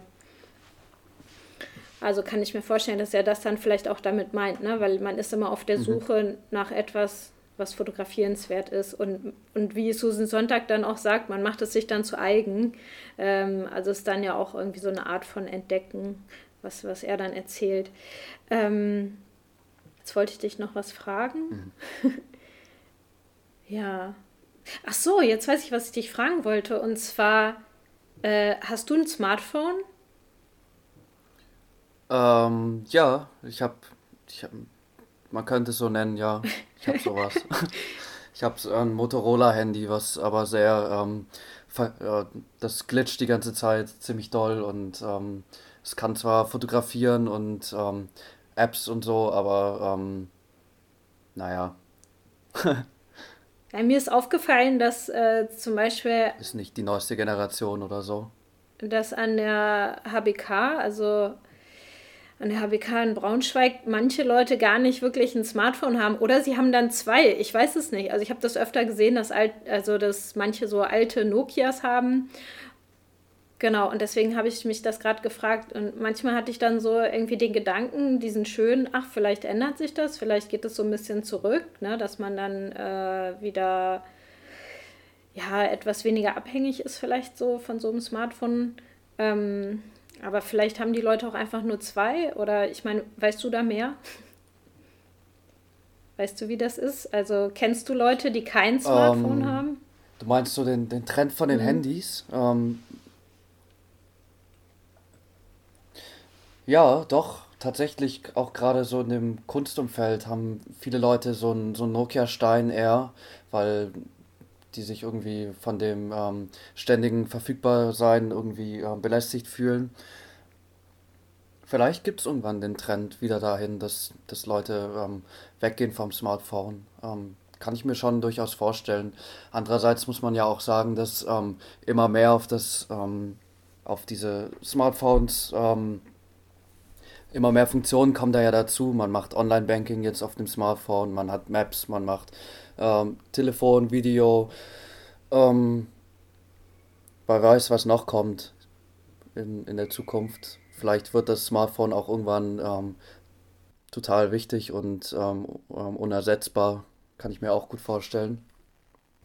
Also kann ich mir vorstellen, dass er das dann vielleicht auch damit meint, ne? weil man ist immer auf der mhm. Suche mhm. nach etwas, was fotografierenswert ist. Und, und wie Susan Sonntag dann auch sagt, man macht es sich dann zu eigen. Ähm, also ist dann ja auch irgendwie so eine Art von Entdecken, was, was er dann erzählt. Ähm, jetzt wollte ich dich noch was fragen. Mhm. ja. Ach so, jetzt weiß ich, was ich dich fragen wollte. Und zwar, äh, hast du ein Smartphone? Ähm, ja, ich habe, ich hab, man könnte es so nennen, ja. Ich habe sowas. ich habe ein Motorola-Handy, was aber sehr, ähm, äh, das glitscht die ganze Zeit ziemlich doll und ähm, es kann zwar fotografieren und ähm, Apps und so, aber ähm, naja. Ja, mir ist aufgefallen, dass äh, zum Beispiel. Ist nicht die neueste Generation oder so. Dass an der HBK, also an der HBK in Braunschweig, manche Leute gar nicht wirklich ein Smartphone haben oder sie haben dann zwei. Ich weiß es nicht. Also ich habe das öfter gesehen, dass alt, also dass manche so alte Nokias haben. Genau, und deswegen habe ich mich das gerade gefragt. Und manchmal hatte ich dann so irgendwie den Gedanken, diesen schönen, ach, vielleicht ändert sich das, vielleicht geht es so ein bisschen zurück, ne, dass man dann äh, wieder ja, etwas weniger abhängig ist, vielleicht so von so einem Smartphone. Ähm, aber vielleicht haben die Leute auch einfach nur zwei oder ich meine, weißt du da mehr? Weißt du, wie das ist? Also kennst du Leute, die kein Smartphone Ähm, haben? du meinst so den, den Trend von den Mhm. Handys? Ähm, ja, doch, tatsächlich auch gerade so in dem Kunstumfeld haben viele Leute so ein, so ein Nokia-Stein eher, weil die sich irgendwie von dem ähm, ständigen Verfügbarsein irgendwie äh, belästigt fühlen. Vielleicht gibt es irgendwann den Trend wieder dahin, dass, dass Leute ähm, weggehen vom Smartphone. Ähm, kann ich mir schon durchaus vorstellen. Andererseits muss man ja auch sagen, dass ähm, immer mehr auf das, ähm, auf diese Smartphones, ähm, immer mehr Funktionen kommen da ja dazu. Man macht Online-Banking jetzt auf dem Smartphone, man hat Maps, man macht ähm, Telefon, Video. Ähm, wer weiß, was noch kommt in, in der Zukunft. Vielleicht wird das Smartphone auch irgendwann ähm, total wichtig und ähm, ähm, unersetzbar. Kann ich mir auch gut vorstellen.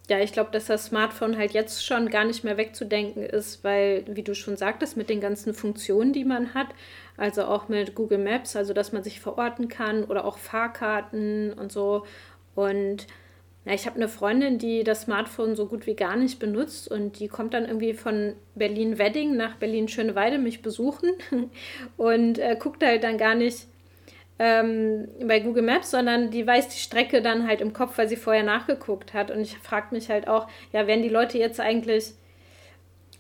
Ja, ich glaube, dass das Smartphone halt jetzt schon gar nicht mehr wegzudenken ist, weil, wie du schon sagtest, mit den ganzen Funktionen, die man hat, also auch mit Google Maps, also dass man sich verorten kann oder auch Fahrkarten und so. Und ja, ich habe eine Freundin, die das Smartphone so gut wie gar nicht benutzt und die kommt dann irgendwie von Berlin-Wedding nach Berlin-Schöneweide mich besuchen und äh, guckt halt dann gar nicht ähm, bei Google Maps, sondern die weiß die Strecke dann halt im Kopf, weil sie vorher nachgeguckt hat. Und ich frage mich halt auch, ja, werden die Leute jetzt eigentlich,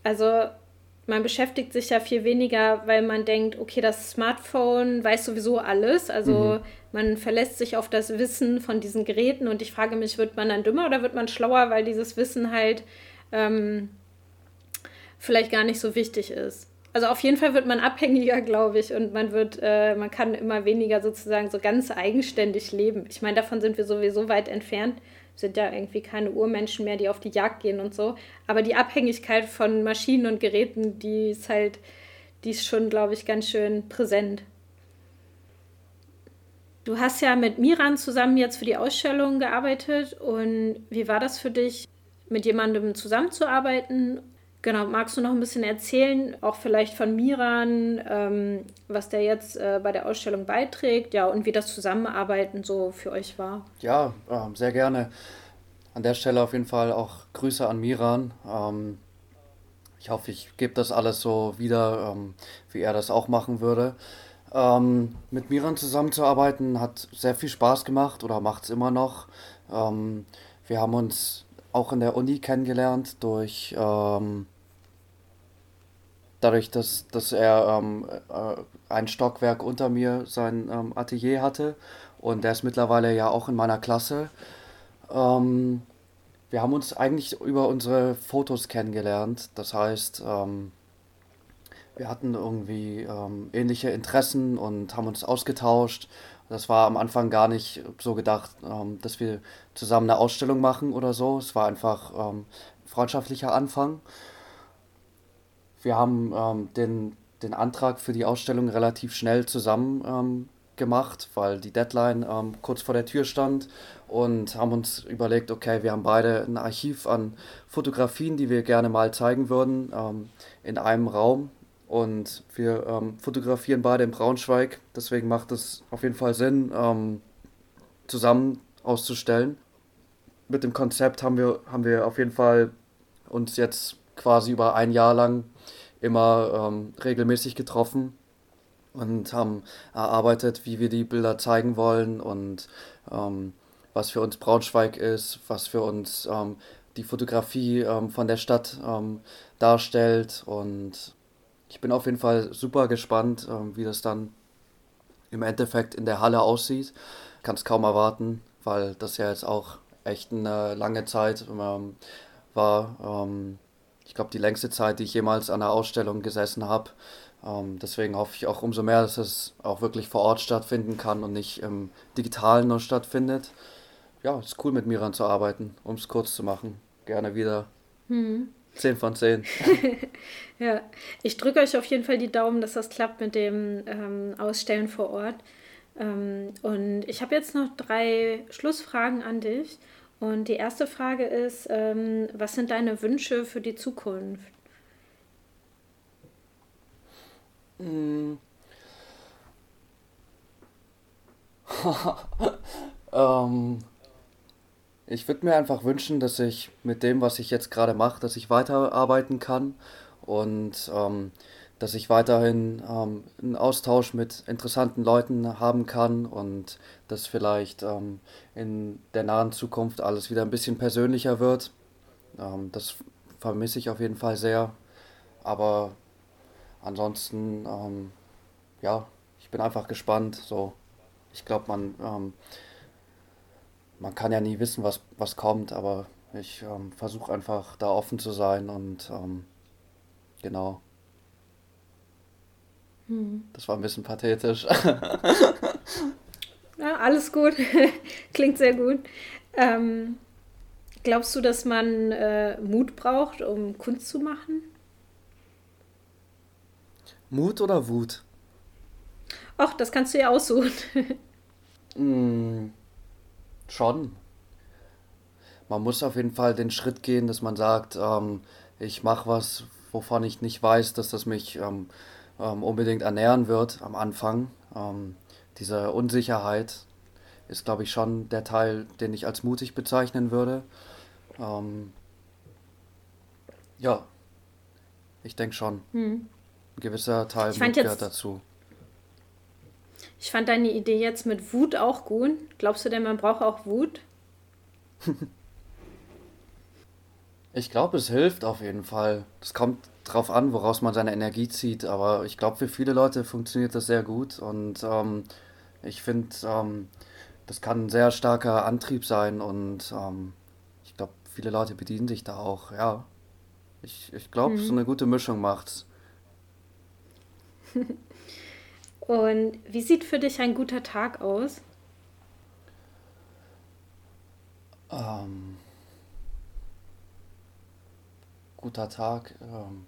also man beschäftigt sich ja viel weniger, weil man denkt, okay, das Smartphone weiß sowieso alles. Also Mhm. man verlässt sich auf das Wissen von diesen Geräten und ich frage mich, wird man dann dümmer oder wird man schlauer, weil dieses Wissen halt ähm, vielleicht gar nicht so wichtig ist. Also auf jeden Fall wird man abhängiger, glaube ich, und man wird, äh, man kann immer weniger sozusagen so ganz eigenständig leben. Ich meine, davon sind wir sowieso weit entfernt. Sind ja irgendwie keine Urmenschen mehr, die auf die Jagd gehen und so. Aber die Abhängigkeit von Maschinen und Geräten, die ist halt, die ist schon, glaube ich, ganz schön präsent. Du hast ja mit Miran zusammen jetzt für die Ausstellung gearbeitet und wie war das für dich, mit jemandem zusammenzuarbeiten? Genau, magst du noch ein bisschen erzählen, auch vielleicht von Miran, ähm, was der jetzt äh, bei der Ausstellung beiträgt, ja, und wie das Zusammenarbeiten so für euch war? Ja, ähm, sehr gerne. An der Stelle auf jeden Fall auch Grüße an Miran. Ähm, ich hoffe, ich gebe das alles so wieder, ähm, wie er das auch machen würde. Ähm, mit Miran zusammenzuarbeiten hat sehr viel Spaß gemacht oder macht es immer noch. Ähm, wir haben uns auch in der Uni kennengelernt durch ähm, dadurch, dass, dass er ähm, äh, ein Stockwerk unter mir sein ähm, Atelier hatte und der ist mittlerweile ja auch in meiner Klasse. Ähm, wir haben uns eigentlich über unsere Fotos kennengelernt. Das heißt, ähm, wir hatten irgendwie ähm, ähnliche Interessen und haben uns ausgetauscht. Das war am Anfang gar nicht so gedacht, ähm, dass wir zusammen eine Ausstellung machen oder so. Es war einfach ähm, freundschaftlicher Anfang. Wir haben ähm, den, den Antrag für die Ausstellung relativ schnell zusammen ähm, gemacht, weil die Deadline ähm, kurz vor der Tür stand und haben uns überlegt, okay, wir haben beide ein Archiv an Fotografien, die wir gerne mal zeigen würden, ähm, in einem Raum. Und wir ähm, fotografieren beide in Braunschweig, deswegen macht es auf jeden Fall Sinn, ähm, zusammen auszustellen. Mit dem Konzept haben wir, haben wir auf jeden Fall uns jetzt quasi über ein Jahr lang immer ähm, regelmäßig getroffen und haben erarbeitet, wie wir die Bilder zeigen wollen und ähm, was für uns Braunschweig ist, was für uns ähm, die Fotografie ähm, von der Stadt darstellt. Und ich bin auf jeden Fall super gespannt, ähm, wie das dann im Endeffekt in der Halle aussieht. Kann es kaum erwarten, weil das ja jetzt auch echt eine lange Zeit ähm, war. Ähm, ich glaube, die längste Zeit, die ich jemals an einer Ausstellung gesessen habe. Ähm, deswegen hoffe ich auch umso mehr, dass es auch wirklich vor Ort stattfinden kann und nicht im Digitalen nur stattfindet. Ja, es ist cool mit Miran zu arbeiten, um es kurz zu machen. Gerne wieder. Hm. 10 von 10. ja, ich drücke euch auf jeden Fall die Daumen, dass das klappt mit dem ähm, Ausstellen vor Ort. Ähm, und ich habe jetzt noch drei Schlussfragen an dich. Und die erste Frage ist, ähm, was sind deine Wünsche für die Zukunft? Mm. ähm, ich würde mir einfach wünschen, dass ich mit dem, was ich jetzt gerade mache, dass ich weiterarbeiten kann und ähm, dass ich weiterhin ähm, einen Austausch mit interessanten Leuten haben kann und dass vielleicht ähm, in der nahen Zukunft alles wieder ein bisschen persönlicher wird. Ähm, das vermisse ich auf jeden Fall sehr. Aber ansonsten, ähm, ja, ich bin einfach gespannt. So, ich glaube, man ähm, man kann ja nie wissen, was, was kommt, aber ich ähm, versuche einfach da offen zu sein und ähm, genau. Hm. Das war ein bisschen pathetisch. ja, alles gut. Klingt sehr gut. Ähm, glaubst du, dass man äh, Mut braucht, um Kunst zu machen? Mut oder Wut? Ach, das kannst du ja aussuchen. mm, Schon. Man muss auf jeden Fall den Schritt gehen, dass man sagt, ähm, ich mache was, wovon ich nicht weiß, dass das mich ähm, ähm, unbedingt ernähren wird am Anfang. Ähm, diese Unsicherheit ist, glaube ich, schon der Teil, den ich als mutig bezeichnen würde. Ähm, ja, ich denke schon. Hm. Ein gewisser Teil gehört dazu. Ich fand deine Idee jetzt mit Wut auch gut. Glaubst du denn, man braucht auch Wut? ich glaube, es hilft auf jeden Fall. Es kommt drauf an, woraus man seine Energie zieht. Aber ich glaube, für viele Leute funktioniert das sehr gut. Und ähm, ich finde, ähm, das kann ein sehr starker Antrieb sein. Und ähm, ich glaube, viele Leute bedienen sich da auch. Ja, ich, ich glaube, mhm. so eine gute Mischung macht's. Und wie sieht für dich ein guter Tag aus? Ähm, guter Tag. Ähm,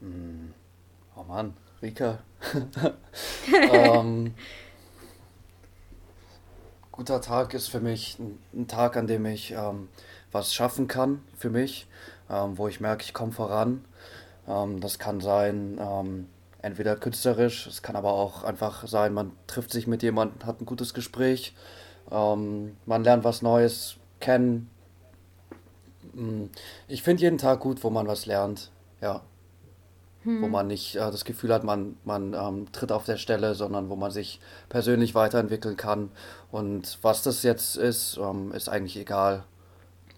hm, oh Mann, Rika. ähm, guter Tag ist für mich ein, ein Tag, an dem ich ähm, was schaffen kann für mich, ähm, wo ich merke, ich komme voran. Ähm, das kann sein, ähm, entweder künstlerisch, es kann aber auch einfach sein, man trifft sich mit jemandem, hat ein gutes Gespräch, ähm, man lernt was Neues kennen. Hm, ich finde jeden Tag gut, wo man was lernt, ja. Hm. Wo man nicht äh, das Gefühl hat, man, man ähm, tritt auf der Stelle, sondern wo man sich persönlich weiterentwickeln kann. Und was das jetzt ist, ähm, ist eigentlich egal.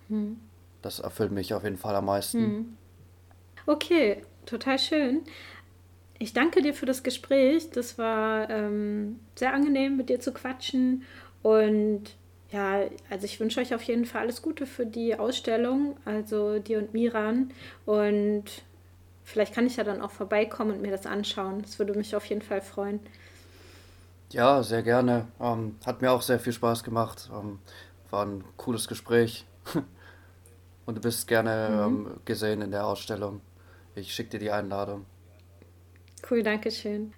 Hm. Das erfüllt mich auf jeden Fall am meisten. Hm. Okay, total schön. Ich danke dir für das Gespräch. Das war ähm, sehr angenehm, mit dir zu quatschen. Und ja, also ich wünsche euch auf jeden Fall alles Gute für die Ausstellung, also dir und Miran. Und vielleicht kann ich ja dann auch vorbeikommen und mir das anschauen. Das würde mich auf jeden Fall freuen. Ja, sehr gerne. Ähm, hat mir auch sehr viel Spaß gemacht. Ähm, war ein cooles Gespräch. und du bist gerne mhm. ähm, gesehen in der Ausstellung. Ich schicke dir die Einladung. Cool, danke schön.